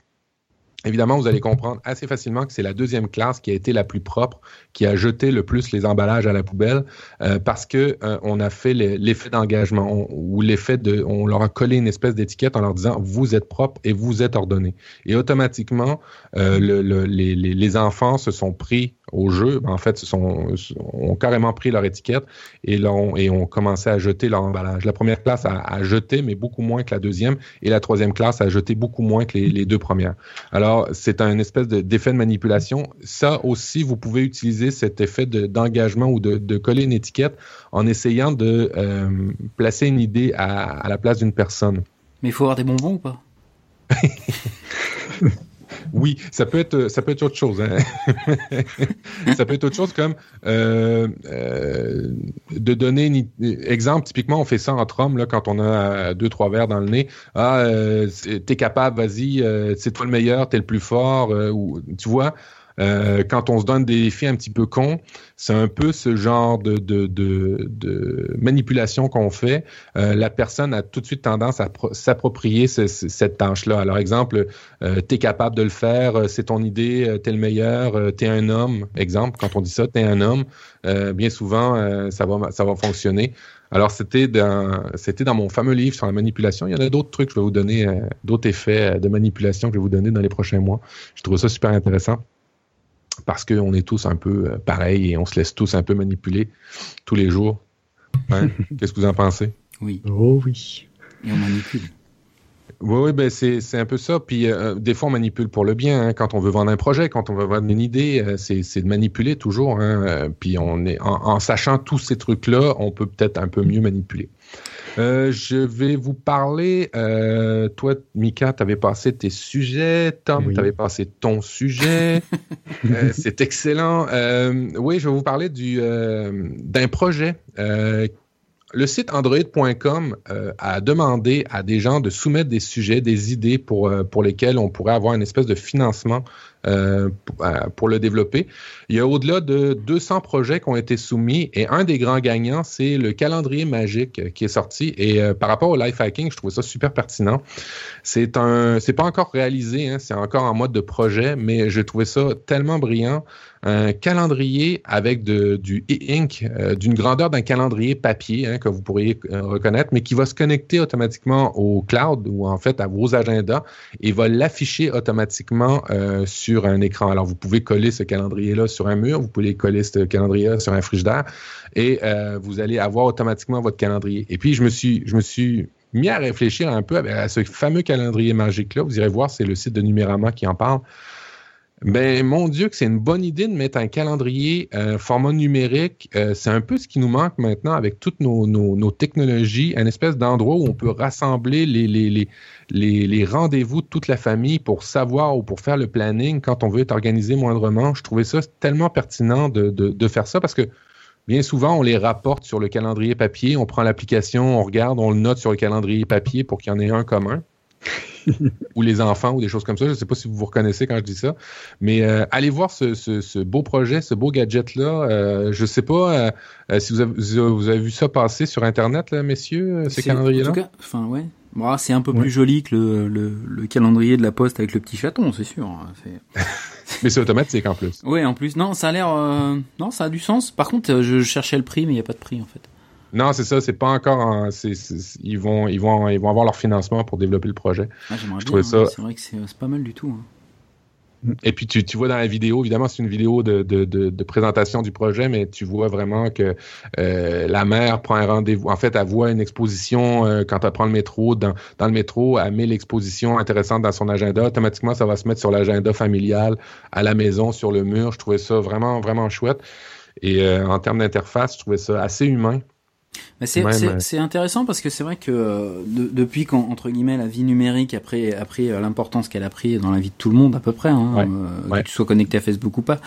[SPEAKER 2] Évidemment, vous allez comprendre assez facilement que c'est la deuxième classe qui a été la plus propre, qui a jeté le plus les emballages à la poubelle, euh, parce que euh, on a fait l'effet d'engagement ou l'effet de, on leur a collé une espèce d'étiquette en leur disant vous êtes propre et vous êtes ordonné. Et automatiquement, euh, le, les, les, enfants se sont pris au jeu, en fait, sont, ont carrément pris leur étiquette et, ont, et ont commencé à jeter leur emballage. La première classe a, a, jeté, mais beaucoup moins que la deuxième, et la troisième classe a jeté beaucoup moins que les, les deux premières. Alors, c'est un espèce d'effet de, manipulation. Ça aussi, vous pouvez utiliser cet effet d'engagement ou de, de, coller une étiquette en essayant de euh, placer une idée à, à la place d'une personne.
[SPEAKER 3] Mais il faut avoir des bonbons ou pas?
[SPEAKER 2] Oui, ça peut être ça peut être autre chose. Hein. ça peut être autre chose comme euh, euh, de donner un exemple. Typiquement, on fait ça entre hommes là quand on a deux trois verres dans le nez. Ah, euh, t'es capable, vas-y, c'est toi le meilleur, t'es le plus fort. ou tu vois. Euh, quand on se donne des défis un petit peu cons, c'est un peu ce genre de, manipulation qu'on fait. Euh, la personne a tout de suite tendance à s'approprier cette tâche-là. Alors, exemple, euh, t'es capable de le faire, euh, c'est ton idée, t'es le meilleur, t'es un homme. Exemple, quand on dit ça, t'es un homme, bien souvent, ça va fonctionner. Alors, c'était dans, mon fameux livre sur la manipulation. Il y en a d'autres trucs, je vais vous donner, d'autres effets de manipulation que je vais vous donner dans les prochains mois. Je trouve ça super intéressant parce qu'on est tous un peu euh, pareils et on se laisse tous un peu manipuler tous les jours. Hein? Qu'est-ce que vous en pensez?
[SPEAKER 3] Oui.
[SPEAKER 4] Oh oui.
[SPEAKER 3] Et on manipule.
[SPEAKER 2] Oui, oui ben c'est, c'est un peu ça. Puis euh, des fois, on manipule pour le bien. Hein. Quand on veut vendre un projet, quand on veut vendre une idée, euh, c'est, c'est de manipuler toujours. Hein. Puis on est, en, en, sachant tous ces trucs-là, on peut peut-être un peu mieux manipuler. Euh, je vais vous parler. Euh, toi, Mika, tu avais passé tes sujets. Tom, tu avais passé ton sujet. Euh, c'est excellent. oui, je vais vous parler du d'un projet. le site android.com a demandé à des gens de soumettre des sujets, des idées pour, pour lesquels on pourrait avoir une espèce de financement euh, euh, pour le développer. Il y a au-delà de 200 projets qui ont été soumis et un des grands gagnants, c'est le calendrier magique qui est sorti. Et euh, par rapport au life hacking, je trouve ça super pertinent. C'est un, c'est pas encore réalisé, hein, c'est encore en mode de projet, mais je trouvais ça tellement brillant un calendrier avec du e-ink d'une grandeur d'un calendrier papier hein, que vous pourriez reconnaître, mais qui va se connecter automatiquement au cloud ou en fait à vos agendas et va l'afficher automatiquement sur un écran. Alors vous pouvez coller ce calendrier-là sur un mur, vous pouvez coller ce calendrier-là sur un frigidaire et vous allez avoir automatiquement votre calendrier. Et puis je me suis, je me suis mis à réfléchir un peu à ce fameux calendrier magique-là. Vous irez voir, c'est le site de Numérama qui en parle. Ben, mon Dieu, que c'est une bonne idée de mettre un calendrier euh, format numérique. Euh, c'est un peu ce qui nous manque maintenant avec toutes nos, technologies, un espèce d'endroit où on peut rassembler les, rendez-vous de toute la famille pour savoir ou pour faire le planning quand on veut être organisé moindrement. Je trouvais ça tellement pertinent de faire ça parce que bien souvent, on les rapporte sur le calendrier papier, on prend l'application, on regarde, on le note sur le calendrier papier pour qu'il y en ait un commun. Ou les enfants ou des choses comme ça. Je ne sais pas si vous vous reconnaissez quand je dis ça. Mais euh, allez voir ce, beau projet, ce beau gadget-là. Euh, je ne sais pas euh, si vous avez, vu ça passer sur Internet, là, messieurs, ces calendriers-là?
[SPEAKER 3] En tout cas, enfin, ouais. Bon, c'est un peu plus joli que le, calendrier de la poste avec le petit chaton, c'est sûr. Hein,
[SPEAKER 2] mais c'est automatique en plus.
[SPEAKER 3] Oui, en plus. Non, ça a l'air. non, ça a du sens. Par contre, je cherchais le prix, mais il n'y a pas de prix en fait.
[SPEAKER 2] Non, c'est ça, c'est pas encore. ils, vont, ils, vont, ils vont avoir leur financement pour développer le projet.
[SPEAKER 3] Ah, je trouvais ça. C'est vrai que c'est pas mal du tout. Hein.
[SPEAKER 2] Et puis tu, tu, vois dans la vidéo, évidemment, c'est une vidéo de, de, de, présentation du projet, mais tu vois vraiment que euh, la mère prend un rendez-vous. En fait, elle voit une exposition euh, quand elle prend le métro. Dans, dans le métro, elle met l'exposition intéressante dans son agenda. Automatiquement, ça va se mettre sur l'agenda familial, à la maison, sur le mur. Je trouvais ça vraiment, vraiment chouette. Et euh, en termes d'interface, je trouvais ça assez humain.
[SPEAKER 3] Mais c'est intéressant parce que c'est vrai que euh, depuis qu'entre guillemets la vie numérique a pris, a pris euh, l'importance qu'elle a pris dans la vie de tout le monde à peu près, hein, euh, que tu sois connecté à Facebook ou pas,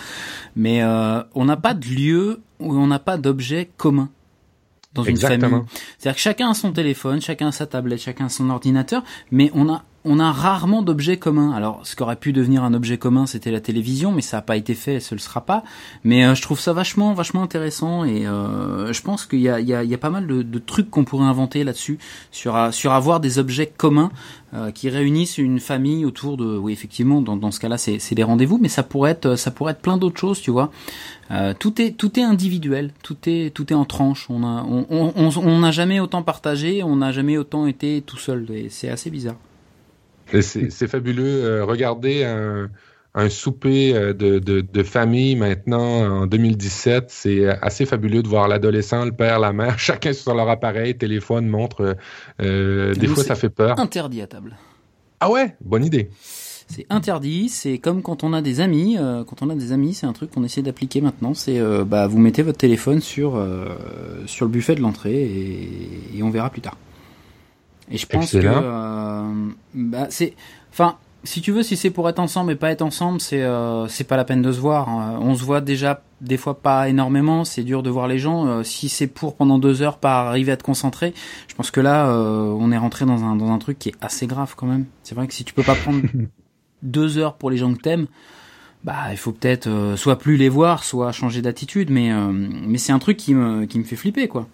[SPEAKER 3] mais on n'a pas de lieu où on n'a pas d'objet commun dans une famille. C'est-à-dire que chacun a son téléphone, chacun a sa tablette, chacun a son ordinateur, mais on a on a rarement d'objets communs. Alors, ce qui aurait pu devenir un objet commun, c'était la télévision, mais ça n'a pas été fait, et ce ne le sera pas. Mais euh, je trouve ça vachement, vachement intéressant, et euh, je pense qu'il y a, pas mal de, trucs qu'on pourrait inventer là-dessus, sur, sur avoir des objets communs euh, qui réunissent une famille autour de, oui, effectivement, dans, ce cas-là, c'est, des rendez-vous, mais ça pourrait être, ça pourrait être plein d'autres choses, tu vois. tout est, tout est individuel, tout est, tout est en tranche. On a, on, on, on n'a jamais autant partagé, on n'a jamais autant été tout seul, et c'est assez bizarre.
[SPEAKER 2] C'est fabuleux. Euh, regardez un, un souper euh, de, de, de, famille maintenant en 2017. C'est assez fabuleux de voir l'adolescent, le père, la mère, chacun sur leur appareil, téléphone, montre. Euh, des fois, ça fait peur.
[SPEAKER 3] Interdit à table.
[SPEAKER 2] Ah ouais, bonne idée.
[SPEAKER 3] C'est interdit. C'est comme quand on a des amis. quand on a des amis, c'est un truc qu'on essaie d'appliquer maintenant. C'est bah vous mettez votre téléphone sur sur le buffet de l'entrée et, et on verra plus tard. Et je pense que euh, bah, c'est, enfin, si tu veux, si c'est pour être ensemble et pas être ensemble, c'est euh, c'est pas la peine de se voir. Hein. On se voit déjà des fois pas énormément. C'est dur de voir les gens. Euh, si c'est pour pendant deux heures pas arriver à te concentrer, je pense que là, on est rentré dans un dans un truc qui est assez grave quand même. C'est vrai que si tu peux pas prendre deux heures pour les gens que t'aimes, bah il faut peut-être soit plus les voir, soit changer d'attitude. Mais mais c'est un truc qui me qui me fait flipper quoi.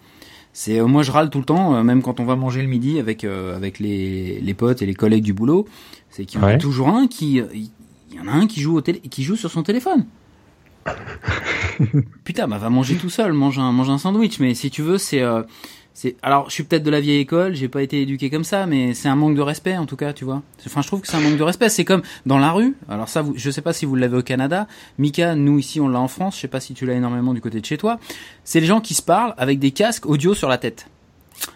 [SPEAKER 3] C'est euh, moi je râle tout le temps, euh, même quand on va manger le midi avec euh, avec les, les potes et les collègues du boulot, c'est qu'il y en a toujours un qui il y en a un qui joue au télé, qui joue sur son téléphone. Putain, bah va manger tout seul, mange un mange un sandwich. Mais si tu veux, c'est alors je suis peut-être de la vieille école, j'ai pas été éduqué comme ça, mais c'est un manque de respect en tout cas, tu vois. Enfin, je trouve que c'est un manque de respect. C'est comme dans la rue. Alors ça, vous, je sais pas si vous l'avez au Canada. Mika, nous ici, on l'a en France. Je sais pas si tu l'as énormément du côté de chez toi. C'est les gens qui se parlent avec des casques audio sur la tête.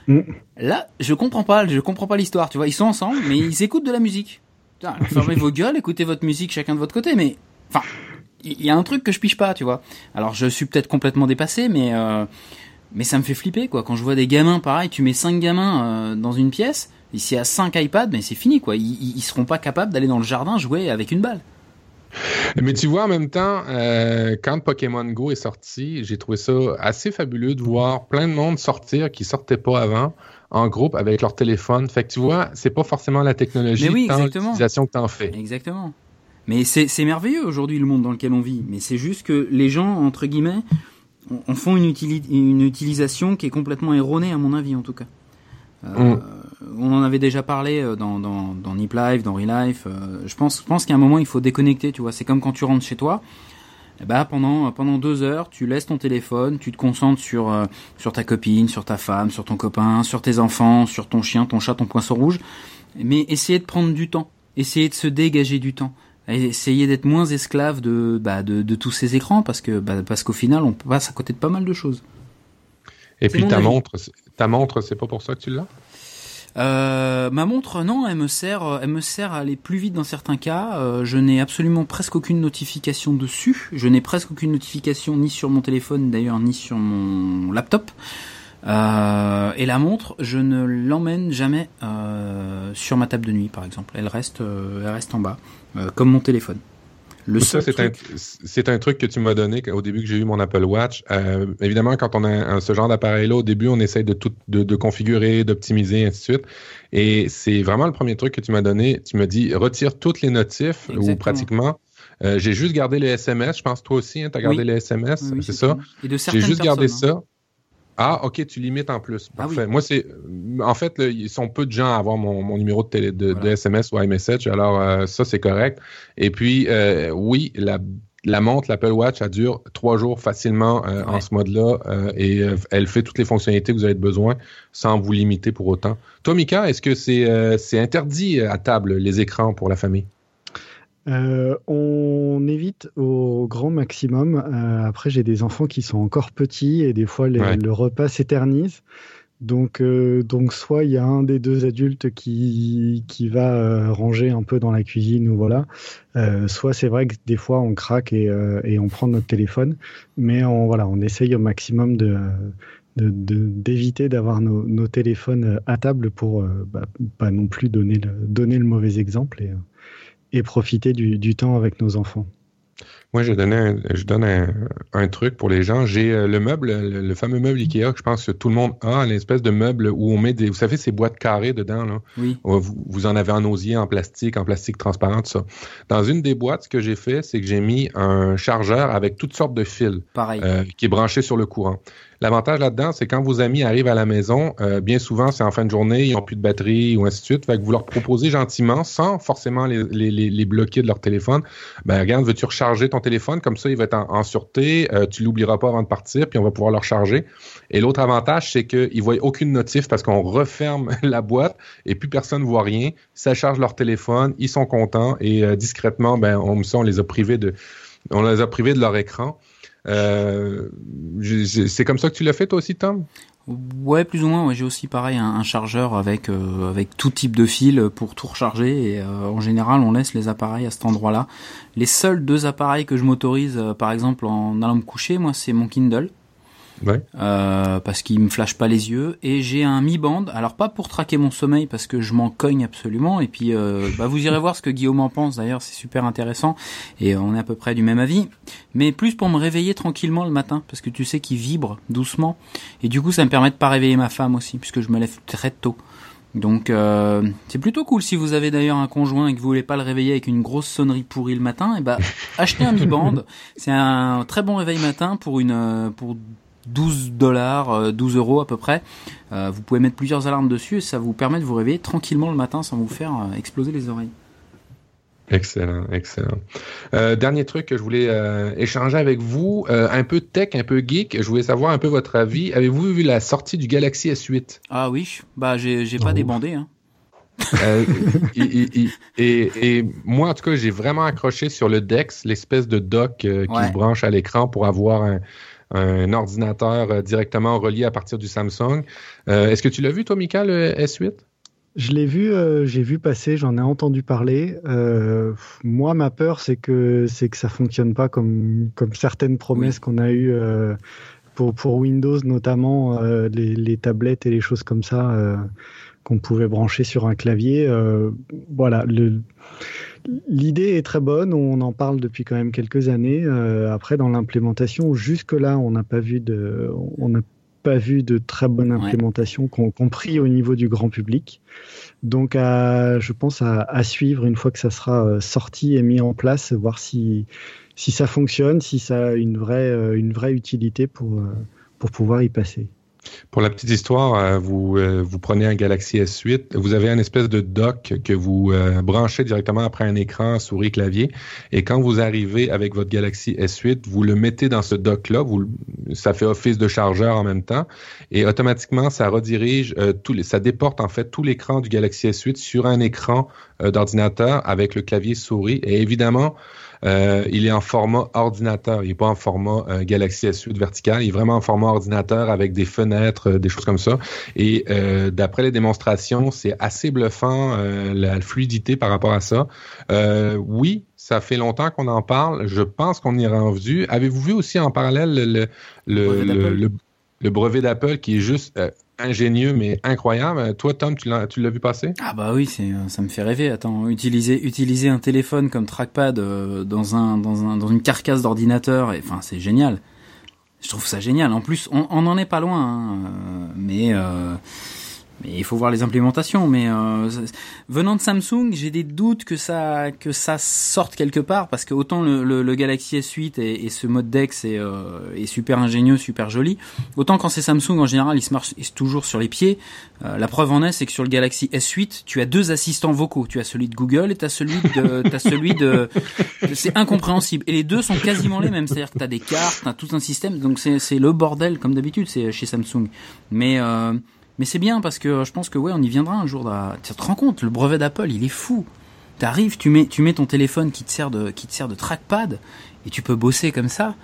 [SPEAKER 3] Mm. Là, je comprends pas, je comprends pas l'histoire. Tu vois, ils sont ensemble, mais ils écoutent de la musique. Putain, fermez vos gueules, écoutez votre musique chacun de votre côté, mais enfin, il y a un truc que je piche pas, tu vois. Alors, je suis peut-être complètement dépassé, mais euh, Mais ça me fait flipper, quoi. Quand je vois des gamins, pareil, tu mets cinq gamins euh, dans une pièce, ici à cinq iPads, mais c'est fini, quoi. Ils, ils seront pas capables d'aller dans le jardin jouer avec une balle.
[SPEAKER 2] Mais tu vois, en même temps, euh, quand Pokémon Go est sorti, j'ai trouvé ça assez fabuleux de voir plein de monde sortir qui sortait pas avant en groupe avec leur téléphone. Fait que tu vois, c'est pas forcément la technologie,
[SPEAKER 3] mais oui,
[SPEAKER 2] l'utilisation que tu en fais.
[SPEAKER 3] Exactement. Mais c'est merveilleux aujourd'hui le monde dans lequel on vit. Mais c'est juste que les gens, entre guillemets, en font une, une, utilisation qui est complètement erronée, à mon avis en tout cas. Euh, mm. On en avait déjà parlé euh, dans, dans, dans Nip Life, dans Real Life. Euh, je pense, je pense qu'à un moment, il faut déconnecter, tu vois. C'est comme quand tu rentres chez toi. Bah, pendant, pendant deux heures, tu laisses ton téléphone, tu te concentres sur, sur ta copine, sur ta femme, sur ton copain, sur tes enfants, sur ton chien, ton chat, ton poisson rouge. Mais essayez de prendre du temps. Essayez de se dégager du temps essayer d'être moins esclave de, bah, de, de, tous ces écrans parce que bah, parce qu'au final on passe à côté de pas mal de choses.
[SPEAKER 2] Et puis ta montre, ta montre, c'est pas pour ça que tu l'as?
[SPEAKER 3] Euh, ma montre, non, elle me sert, elle me sert à aller plus vite dans certains cas. Euh, je n'ai absolument presque aucune notification dessus. Je n'ai presque aucune notification ni sur mon téléphone d'ailleurs ni sur mon laptop. Euh, et la montre, je ne l'emmène jamais euh, sur ma table de nuit, par exemple. Elle reste, euh, elle reste en bas, euh, comme mon téléphone.
[SPEAKER 2] Le ça, c'est un, un, truc que tu m'as donné au début que j'ai eu mon Apple Watch. Euh, évidemment, quand on a ce genre d'appareil-là, au début, on essaye de tout de, de configurer, d'optimiser, ainsi de suite. Et c'est vraiment le premier truc que tu m'as donné. Tu m'as dit retire toutes les notifs ou pratiquement. Euh, j'ai juste gardé les SMS. Je pense toi aussi, hein, tu as gardé les SMS, c'est ça? J'ai juste gardé hein. ça. Ah, ok, tu limites en plus. Ah Parfait. Moi, c'est. En fait, ils sont peu de gens à avoir mon, numéro de, télé, de, SMS ou iMessage. Alors, euh, ça, c'est correct. Et puis, euh, oui, la, la montre, l'Apple Watch, elle dure trois jours facilement euh, en ce mode-là et elle fait toutes les fonctionnalités que vous avez besoin sans vous limiter pour autant. Toi, Mika, est-ce que c'est interdit à table les écrans pour la famille?
[SPEAKER 4] Euh, on évite au grand maximum. Euh, après, j'ai des enfants qui sont encore petits et des fois le repas s'éternise. Donc, euh, donc soit il y a un des deux adultes qui, qui va ranger un peu dans la cuisine ou voilà. soit c'est vrai que des fois on craque et, et on prend notre téléphone, mais on voilà, on essaye au maximum de d'éviter d'avoir nos, nos, téléphones à table pour bah, pas non plus donner le, donner le mauvais exemple et, et profiter du, du temps avec nos enfants.
[SPEAKER 2] Moi, je, donnais je donne un, truc pour les gens. J'ai euh, le meuble, le, fameux meuble Ikea que je pense que tout le monde a, l'espèce de meuble où on met des, vous savez, ces boîtes carrées dedans. Là?
[SPEAKER 3] Oui.
[SPEAKER 2] Vous, en avez en osier, en plastique, en plastique transparent, tout ça. Dans une des boîtes, ce que j'ai fait, c'est que j'ai mis un chargeur avec toutes sortes de fils.
[SPEAKER 3] Pareil.
[SPEAKER 2] Euh, qui est branché sur le courant. L'avantage là-dedans, c'est quand vos amis arrivent à la maison, euh, bien souvent, c'est en fin de journée, ils n'ont plus de batterie ou ainsi de suite. Vous leur proposez gentiment, sans forcément les, les, les bloquer de leur téléphone, ben regarde, veux-tu recharger ton téléphone? Comme ça, il va être en, sûreté, euh, tu l'oublieras pas avant de partir, puis on va pouvoir le recharger. Et l'autre avantage, c'est qu'ils ne voient aucune notif parce qu'on referme la boîte et plus personne ne voit rien. Ça charge leur téléphone, ils sont contents et euh, discrètement, ben, on, on les a privés de on les a privés de leur écran. Euh, c'est comme ça que tu l'as fait toi aussi, Tom?
[SPEAKER 3] Ouais, plus ou moins. J'ai aussi pareil un, chargeur avec euh, avec tout type de fil pour tout recharger. Et euh, en général, on laisse les appareils à cet endroit-là. Les seuls deux appareils que je m'autorise, par exemple, en allant me coucher, moi, c'est mon Kindle euh, parce qu'il me flash pas les yeux. Et j'ai un Mi Band, alors pas pour traquer mon sommeil parce que je m'en cogne absolument. Et puis euh, bah, vous irez voir ce que Guillaume en pense. D'ailleurs, c'est super intéressant et on est à peu près du même avis. Mais plus pour me réveiller tranquillement le matin parce que tu sais qu'il vibre doucement. Et du coup, ça me permet de pas réveiller ma femme aussi puisque je me lève très tôt. Donc euh, c'est plutôt cool si vous avez d'ailleurs un conjoint et que vous voulez pas le réveiller avec une grosse sonnerie pourrie le matin, et eh bah achetez un Mi Band. C'est un très bon réveil matin pour une pour 12 dollars, 12 euh, euros à peu près. Euh, vous pouvez mettre plusieurs alarmes dessus et ça vous permet de vous réveiller tranquillement le matin sans vous faire euh, exploser les oreilles.
[SPEAKER 2] Excellent, excellent. dernier truc que je voulais échanger avec vous, un peu tech, un peu geek. Je voulais savoir un peu votre avis. Avez-vous vu la sortie du Galaxy S8
[SPEAKER 3] Ah oui, bah j'ai pas oh. débandé. Hein.
[SPEAKER 2] et, moi, en tout cas, j'ai vraiment accroché sur le DeX, l'espèce de dock qui se branche à l'écran pour avoir un, un ordinateur euh, directement relié à partir du Samsung. Euh, est-ce que tu l'as vu, toi, Mika, le S8?
[SPEAKER 4] Je l'ai vu, euh, j'ai vu passer, j'en ai entendu parler. moi, ma peur, c'est que c'est que ça fonctionne pas comme comme certaines promesses qu'on a eues pour, pour Windows notamment, les, les, tablettes et les choses comme ça qu'on pouvait brancher sur un clavier. voilà, l'idée est très bonne, on en parle depuis quand même quelques années. après, dans l'implémentation, jusque-là, on n'a pas vu de... On a pas vu de très bonne implémentation, compris au niveau du grand public. Donc, je pense à, suivre une fois que ça sera euh, sorti et mis en place, voir si, si ça fonctionne, si ça a une vraie, euh, une vraie utilité pour, euh, pour pouvoir y passer.
[SPEAKER 2] Pour la petite histoire, euh, vous, euh, vous prenez un Galaxy S8, vous avez une espèce de dock que vous euh, branchez directement après un écran, souris, clavier, et quand vous arrivez avec votre Galaxy S8, vous le mettez dans ce dock-là, ça fait office de chargeur en même temps, et automatiquement, ça redirige, ça déporte en fait tout l'écran du Galaxy S8 sur un écran d'ordinateur avec le clavier souris, et évidemment, euh, il est en format ordinateur. Il n'est pas en format euh, Galaxy S8 vertical. Il est vraiment en format ordinateur avec des fenêtres, euh, des choses comme ça. Et d'après les démonstrations, c'est assez bluffant la fluidité par rapport à ça. oui, ça fait longtemps qu'on en parle. Je pense qu'on y est rendu. Avez-vous vu aussi en parallèle le, le, le brevet d'Apple qui est juste ingénieux mais incroyable. Toi, Tom, tu l'as, tu l'as vu passer?
[SPEAKER 3] Ah bah oui, c'est, ça me fait rêver. Attends, utiliser, utiliser un téléphone comme trackpad euh, dans un, dans un, dans une carcasse d'ordinateur, enfin, c'est génial. Je trouve ça génial. En plus, on, on en est pas loin, hein, euh, mais. Euh, il faut voir les implémentations. Mais euh, venant de Samsung, j'ai des doutes que ça que ça sorte quelque part parce que autant le, le, Galaxy S8 et, et, ce mode Dex est, euh, est, super ingénieux, super joli, autant quand c'est Samsung en général, il se marche toujours sur les pieds. Euh, la preuve en est, c'est que sur le Galaxy S8, tu as deux assistants vocaux. Tu as celui de Google et tu as celui de t'as celui de, c'est incompréhensible. Et les deux sont quasiment les mêmes, c'est-à-dire que tu as des cartes, tu as tout un système. Donc c'est le bordel comme d'habitude, c'est chez Samsung. Mais euh, mais c'est bien parce que je pense que ouais, on y viendra un jour. Tu te rends compte, le brevet d'Apple, il est fou. T'arrives, tu mets, tu mets ton téléphone qui te sert de, qui te sert de trackpad et tu peux bosser comme ça.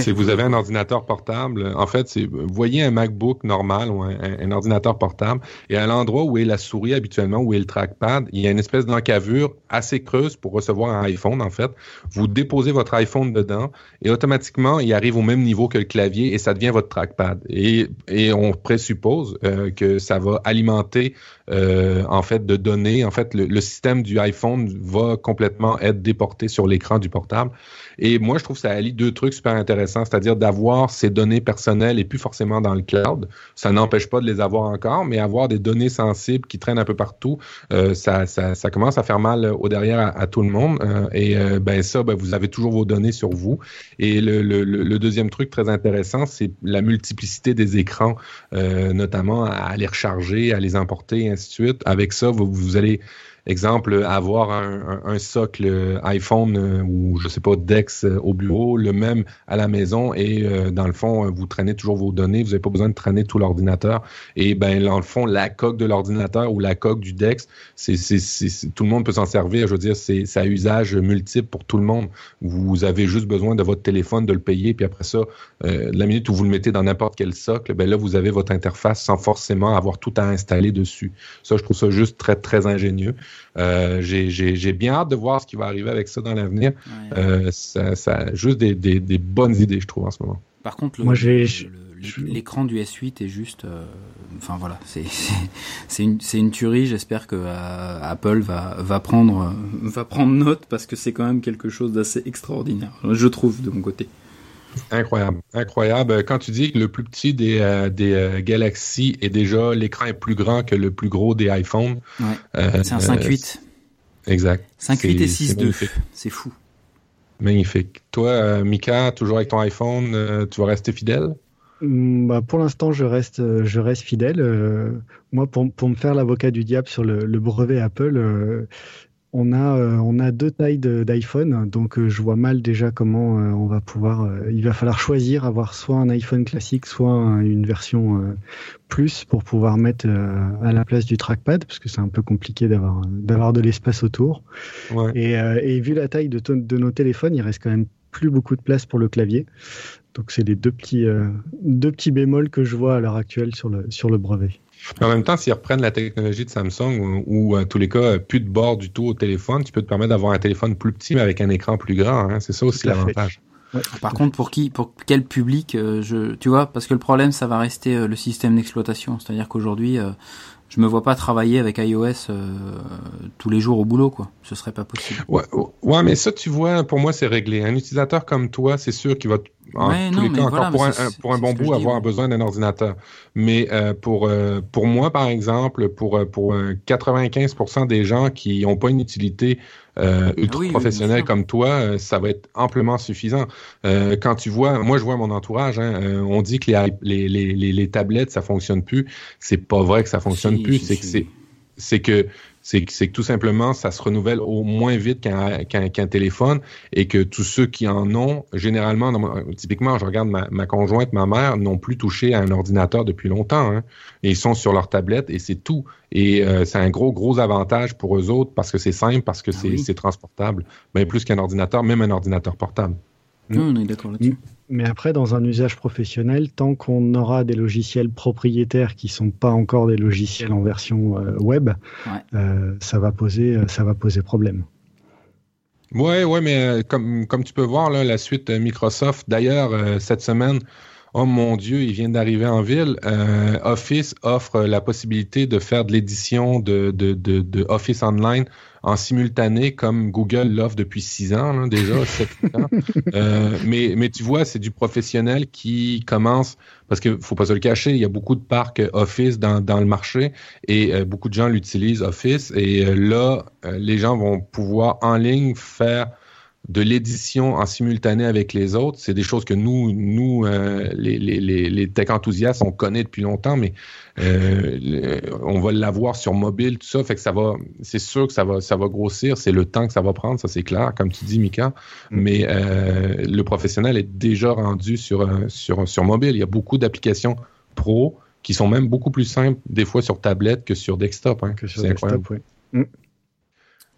[SPEAKER 2] Si vous avez un ordinateur portable, en fait, c'est voyez un MacBook normal ou un, ordinateur portable et à l'endroit où est la souris habituellement, où est le trackpad, il y a une espèce d'encavure assez creuse pour recevoir un iPhone, en fait. Vous déposez votre iPhone dedans et automatiquement, il arrive au même niveau que le clavier et ça devient votre trackpad. Et, on présuppose euh, que ça va alimenter euh, en fait de données. En fait, le système du iPhone va complètement être déporté sur l'écran du portable. Et moi, je trouve que ça allie deux trucs super intéressants, c'est-à-dire d'avoir ces données personnelles et plus forcément dans le cloud. Ça n'empêche pas de les avoir encore, mais avoir des données sensibles qui traînent un peu partout, euh, ça, ça, ça, commence à faire mal au derrière à, tout le monde. Euh, et euh, ben ça, ben, vous avez toujours vos données sur vous. Et le, le, le deuxième truc très intéressant, c'est la multiplicité des écrans, notamment à les recharger, à les emporter, et ainsi de suite. Avec ça, vous, vous allez Exemple, avoir un, socle iPhone euh, ou je sais pas Dex euh, au bureau, le même à la maison et euh, dans le fond, vous traînez toujours vos données, vous n'avez pas besoin de traîner tout l'ordinateur. Et ben dans le fond, la coque de l'ordinateur ou la coque du Dex, c'est, tout le monde peut s'en servir. Je veux dire, c'est, à usage multiple pour tout le monde. Vous avez juste besoin de votre téléphone, de le payer, puis après ça, la minute où vous le mettez dans n'importe quel socle, ben là vous avez votre interface sans forcément avoir tout à installer dessus. Ça, je trouve ça juste très très ingénieux. Euh, j'ai bien hâte de voir ce qui va arriver avec ça dans l'avenir. Euh, ça, ça, juste des, des, des, bonnes idées, je trouve, en ce moment.
[SPEAKER 3] Par contre, l'écran du S8 est juste. Euh, enfin voilà, c'est une, une tuerie. J'espère que Apple va, va, prendre, va prendre note parce que c'est quand même quelque chose d'assez extraordinaire, je trouve, de mon côté.
[SPEAKER 2] Incroyable, incroyable. Quand tu dis que le plus petit des, euh, des euh, Galaxy est déjà l'écran est plus grand que le plus gros des iPhones.
[SPEAKER 3] Euh, c'est un 5.8.
[SPEAKER 2] exact.
[SPEAKER 3] 5.8 et 6.2. C'est fou.
[SPEAKER 2] Magnifique. Toi, Mika, toujours avec ton iPhone, tu vas rester fidèle?
[SPEAKER 4] Mm, bah, pour l'instant, je reste, je reste fidèle. moi, pour, pour, me faire l'avocat du diable sur le, le brevet Apple, on a, euh, on a deux tailles d'iPhone, donc euh, je vois mal déjà comment euh, on va pouvoir. il va falloir choisir, avoir soit un iPhone classique, soit une version plus pour pouvoir mettre à la place du trackpad, parce que c'est un peu compliqué d'avoir d'avoir de l'espace autour. Et, vu la taille de, de, nos téléphones, il reste quand même plus beaucoup de place pour le clavier. Donc c'est les deux petits, deux petits bémols que je vois à l'heure actuelle sur le, sur le brevet.
[SPEAKER 2] En même temps, s'ils reprennent la technologie de Samsung, ou, en tous les cas, plus de bord du tout au téléphone, tu peux te permettre d'avoir un téléphone plus petit, mais avec un écran plus grand. Hein. C'est ça aussi l'avantage.
[SPEAKER 3] Par contre, pour qui, pour quel public, je, tu vois, parce que le problème, ça va rester le système d'exploitation. C'est-à-dire qu'aujourd'hui, je me vois pas travailler avec iOS euh, tous les jours au boulot, quoi. Ce serait pas possible.
[SPEAKER 2] Ouais, ouais mais ça, tu vois, pour moi, c'est réglé. Un utilisateur comme toi, c'est sûr qu'il va, en tous les cas, encore pour, un, pour un bon bout, avoir besoin d'un ordinateur. Mais euh, pour euh, pour moi, par exemple, pour pour 95% des gens qui n'ont pas une utilité euh, ultra ah professionnel comme toi, euh, ça va être amplement suffisant. Euh, quand tu vois, moi je vois mon entourage, hein, euh, on dit que les, les, les, les, tablettes ça fonctionne plus. C'est pas vrai que ça fonctionne plus. c'est que c'est c'est que c'est que tout simplement, ça se renouvelle au moins vite qu'un téléphone et que tous ceux qui en ont, généralement, typiquement, je regarde ma, conjointe, ma mère, n'ont plus touché à un ordinateur depuis longtemps. Hein, et ils sont sur leur tablette et c'est tout. Et euh, c'est un gros, gros avantage pour eux autres parce que c'est simple, parce que ah c'est transportable. Mais plus qu'un ordinateur, même un ordinateur portable.
[SPEAKER 3] on est d'accord là-dessus.
[SPEAKER 4] Mais après, dans un usage professionnel, tant qu'on aura des logiciels propriétaires qui sont pas encore des logiciels en version euh, web, euh, ça va poser, euh, ça va poser problème.
[SPEAKER 2] Ouais, ouais, mais comme, comme tu peux voir, là, la suite Microsoft, d'ailleurs, cette semaine, oh mon Dieu, il vient d'arriver en ville. Office offre la possibilité de faire de l'édition de, de, de, de Office Online en simultané comme Google l'offre depuis six ans déjà, euh, mais, mais tu vois, c'est du professionnel qui commence, parce qu'il faut pas se le cacher, il y a beaucoup de parcs Office dans, dans le marché et euh, beaucoup de gens l'utilisent Office et euh, là, les gens vont pouvoir en ligne faire de l'édition en simultané avec les autres, c'est des choses que nous, nous, euh, les, les, les, tech enthousiastes, on connaît depuis longtemps, mais euh, on va l'avoir sur mobile, tout ça, fait que ça va, c'est sûr que ça va, ça va grossir, c'est le temps que ça va prendre, ça c'est clair, comme tu dis, Mika, mm. mais euh, le professionnel est déjà rendu sur, sur, sur mobile. Il y a beaucoup d'applications pro qui sont même beaucoup plus simples, des fois sur tablette que sur desktop. Hein,
[SPEAKER 4] que sur desktop, oui. Mm.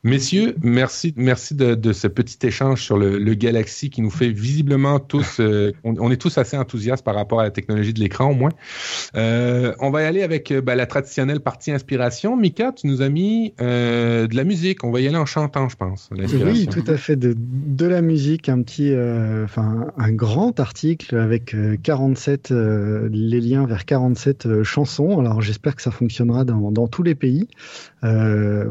[SPEAKER 2] Messieurs, merci, merci de, ce petit échange sur le, le, Galaxy qui nous fait visiblement tous, euh, on, est tous assez enthousiastes par rapport à la technologie de l'écran au moins. Euh, on va y aller avec euh, ben, la traditionnelle partie inspiration. Mika, tu nous as mis euh, de la musique. On va y aller en chantant, je pense.
[SPEAKER 4] Oui, tout à fait. De, de la musique, un petit, enfin, un grand article avec 47, les liens vers 47 chansons. Alors j'espère que ça fonctionnera dans, dans tous les pays.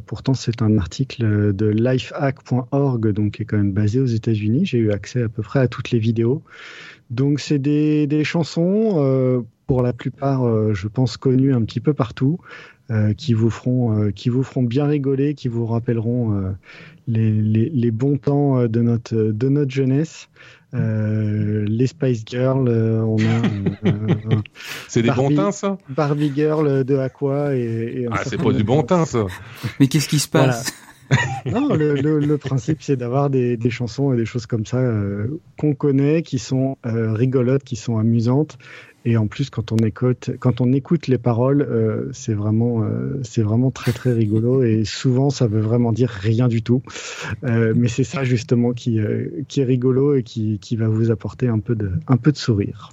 [SPEAKER 4] Pourtant, c'est un article de lifehack.org, donc qui est quand même basé aux États-Unis. J'ai eu accès à peu près à toutes les vidéos. Donc c'est des, des, chansons, euh, pour la plupart, euh, je pense connues un petit peu partout, euh, qui vous feront, qui vous feront bien rigoler, qui vous rappelleront les, les, les, bons temps de notre de notre jeunesse. Les Spice Girls, on a.
[SPEAKER 2] c'est des bons temps, ça?
[SPEAKER 4] Barbie Girl de Aqua et. et
[SPEAKER 2] ah, c'est pas du bon temps, ça.
[SPEAKER 3] Mais qu'est-ce qui se passe?
[SPEAKER 4] Non, le, le, le principe, c'est d'avoir des, des, chansons et des choses comme ça euh, qu'on connaît, qui sont euh, rigolotes, qui sont amusantes. Et en plus, quand on écoute, quand on écoute les paroles, euh, c'est vraiment, euh, c'est vraiment très très rigolo. Et souvent, ça veut vraiment dire rien du tout. Euh, mais c'est ça justement qui, qui est rigolo et qui, qui va vous apporter un peu de, un peu de sourire.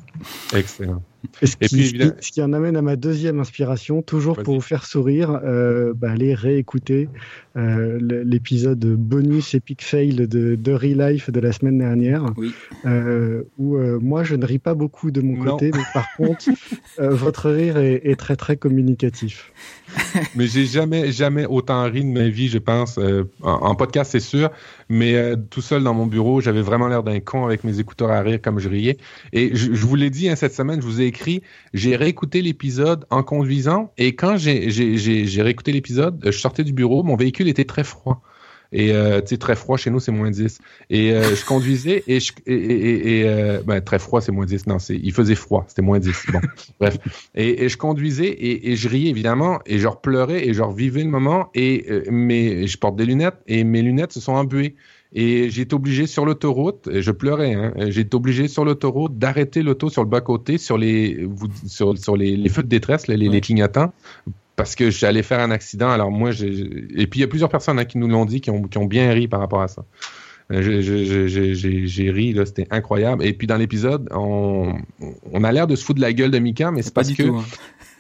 [SPEAKER 2] Excellent.
[SPEAKER 4] Ce qui, ce qui, en amène à ma deuxième inspiration, toujours pour vous faire sourire, euh, bah, allez réécouter euh, l'épisode bonus Epic Fail de, de Real Life de la semaine dernière,
[SPEAKER 3] oui.
[SPEAKER 4] euh, où moi je ne ris pas beaucoup de mon côté, mais par contre votre rire est, est, très très communicatif.
[SPEAKER 2] mais j'ai jamais jamais autant ri de ma vie, je pense. Euh, en, podcast c'est sûr, mais tout seul dans mon bureau, j'avais vraiment l'air d'un con avec mes écouteurs à rire comme je riais. Et je, vous l'ai dit hein, cette semaine, je vous ai écrit, j'ai réécouté l'épisode en conduisant et quand j'ai réécouté l'épisode, je sortais du bureau, mon véhicule était très froid. Et euh, tu sais, très froid chez nous, c'est moins 10. Et euh, je conduisais et, je, et, et, euh, ben, très froid, c'est moins 10. Non, il faisait froid, c'était moins 10. Bon, bref. Et, je conduisais et, je riais évidemment et je pleurais et je revivais le moment. Et euh, mais je porte des lunettes et mes lunettes se sont embuées. Et j'ai été obligé sur l'autoroute, je pleurais, hein, j'ai été obligé sur l'autoroute d'arrêter l'auto sur le bas-côté, sur les sur, sur les, les, feux de détresse, les, les, clignotants, parce que j'allais faire un accident. Alors moi, j'ai... et puis il y a plusieurs personnes hein, qui nous l'ont dit, qui ont, qui ont bien ri par rapport à ça. Euh, j'ai ri, là, c'était incroyable. Et puis dans l'épisode, on, on a l'air de se foutre de la gueule de Mika, mais c'est parce que tout, hein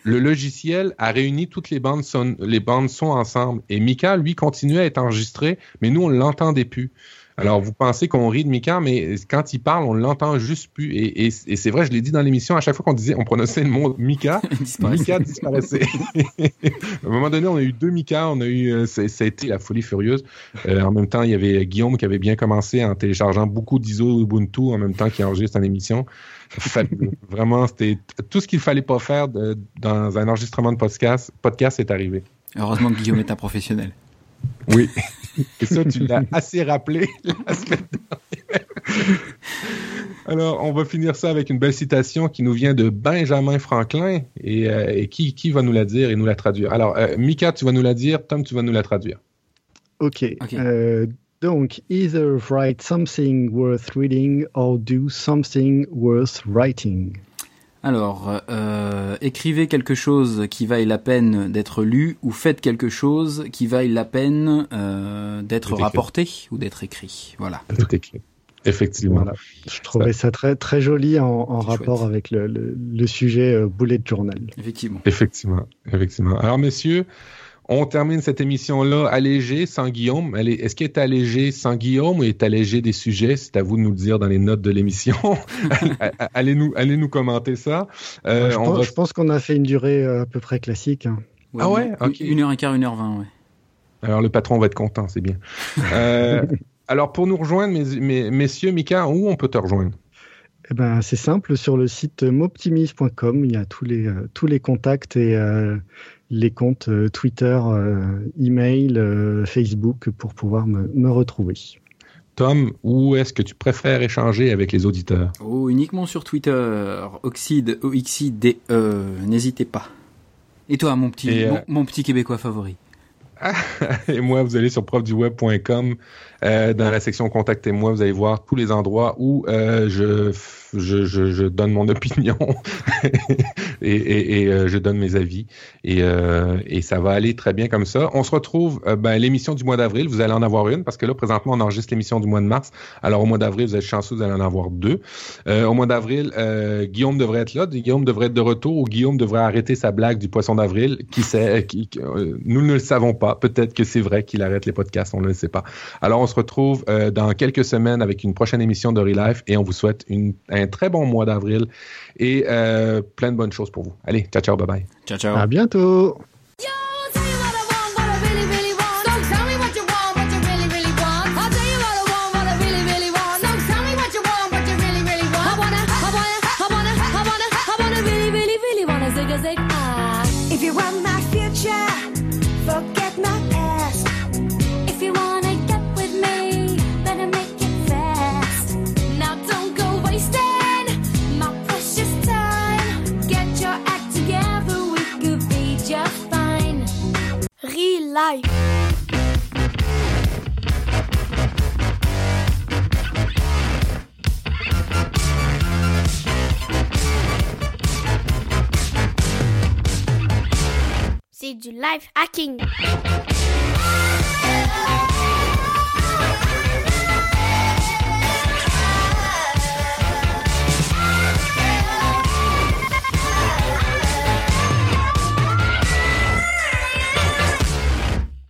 [SPEAKER 2] le logiciel a réuni toutes les bandes son, les bandes son ensemble. Et Mika, lui, continuait à être enregistré, mais nous, on l'entendait plus. Alors, vous pensez qu'on rit de Mika, mais quand il parle, on l'entend juste plus. Et, c'est vrai, je l'ai dit dans l'émission, à chaque fois qu'on disait, on prononçait le mot Mika, Mika disparaissait. à un moment donné, on a eu deux Mika, on a eu, euh, ça a été la folie furieuse. Euh, en même temps, il y avait Guillaume qui avait bien commencé en téléchargeant beaucoup d'ISO Ubuntu en même temps qu'il enregistre une émission. Vraiment, c'était tout ce qu'il fallait pas faire dans un enregistrement de podcast. Podcast est arrivé.
[SPEAKER 3] Heureusement que Guillaume est un professionnel.
[SPEAKER 2] Oui. Et ça, tu l'as assez rappelé la semaine dernière. Alors, on va finir ça avec une belle citation qui nous vient de Benjamin Franklin. Et, euh, qui, qui, va nous la dire et nous la traduire? Alors, euh, Mika, tu vas nous la dire. Tom, tu vas nous la traduire.
[SPEAKER 4] OK. Euh, donc, either write something worth reading or do something worth writing.
[SPEAKER 3] Alors, euh, écrivez quelque chose qui vaille la peine d'être lu ou faites quelque chose qui vaille la peine euh, d'être rapporté ou d'être écrit. Voilà.
[SPEAKER 2] écrit. Effectivement.
[SPEAKER 4] Je trouvais ça, très, très joli en, rapport avec le, le, sujet euh, bullet journal.
[SPEAKER 3] Effectivement.
[SPEAKER 2] Effectivement. Effectivement. Alors, messieurs, on termine cette émission-là allégée, sans Guillaume. Est-ce qu'il est allégé sans Guillaume ou est allégé des sujets? C'est à vous de nous le dire dans les notes de l'émission. allez, nous, allez nous commenter ça.
[SPEAKER 4] Euh, je, pense, qu'on a fait une durée euh, à peu près classique. Hein.
[SPEAKER 2] ah ouais?
[SPEAKER 3] Une heure et quart, une heure vingt, ouais.
[SPEAKER 2] Alors le patron va être content, c'est bien. Euh, alors pour nous rejoindre, messieurs, Mika, où on peut te rejoindre?
[SPEAKER 4] Eh ben, c'est simple, sur le site moptimis.com, il y a tous les, tous les contacts et les comptes euh, Twitter, euh, email, euh, Facebook pour pouvoir me, retrouver.
[SPEAKER 2] Tom, où est-ce que tu préfères échanger avec les auditeurs?
[SPEAKER 3] Oh, uniquement sur Twitter, Oxide, O-X-I-D-E, n'hésitez pas. Et toi, mon petit, mon, petit Québécois favori?
[SPEAKER 2] Et moi, vous allez sur profduweb.com, dans la section Contactez-moi, vous allez voir tous les endroits où je je, donne mon opinion et, euh, je donne mes avis. Et, euh, et, ça va aller très bien comme ça. On se retrouve euh, ben, l'émission du mois d'avril. Vous allez en avoir une parce que là, présentement, on enregistre l'émission du mois de mars. Alors, au mois d'avril, vous êtes chanceux, vous allez en avoir deux. au mois d'avril, Guillaume devrait être là. Guillaume devrait être de retour ou Guillaume devrait arrêter sa blague du poisson d'avril. Qui sait? Nous ne le savons pas. Peut-être que c'est vrai qu'il arrête les podcasts. On ne le sait pas. Alors, on se retrouve dans quelques semaines avec une prochaine émission de Relife et on vous souhaite une, un très bon mois d'avril et euh, plein de bonnes choses pour vous. Allez, ciao, ciao, bye bye.
[SPEAKER 3] Ciao, ciao.
[SPEAKER 4] À bientôt.
[SPEAKER 1] Life. C'est du life hacking.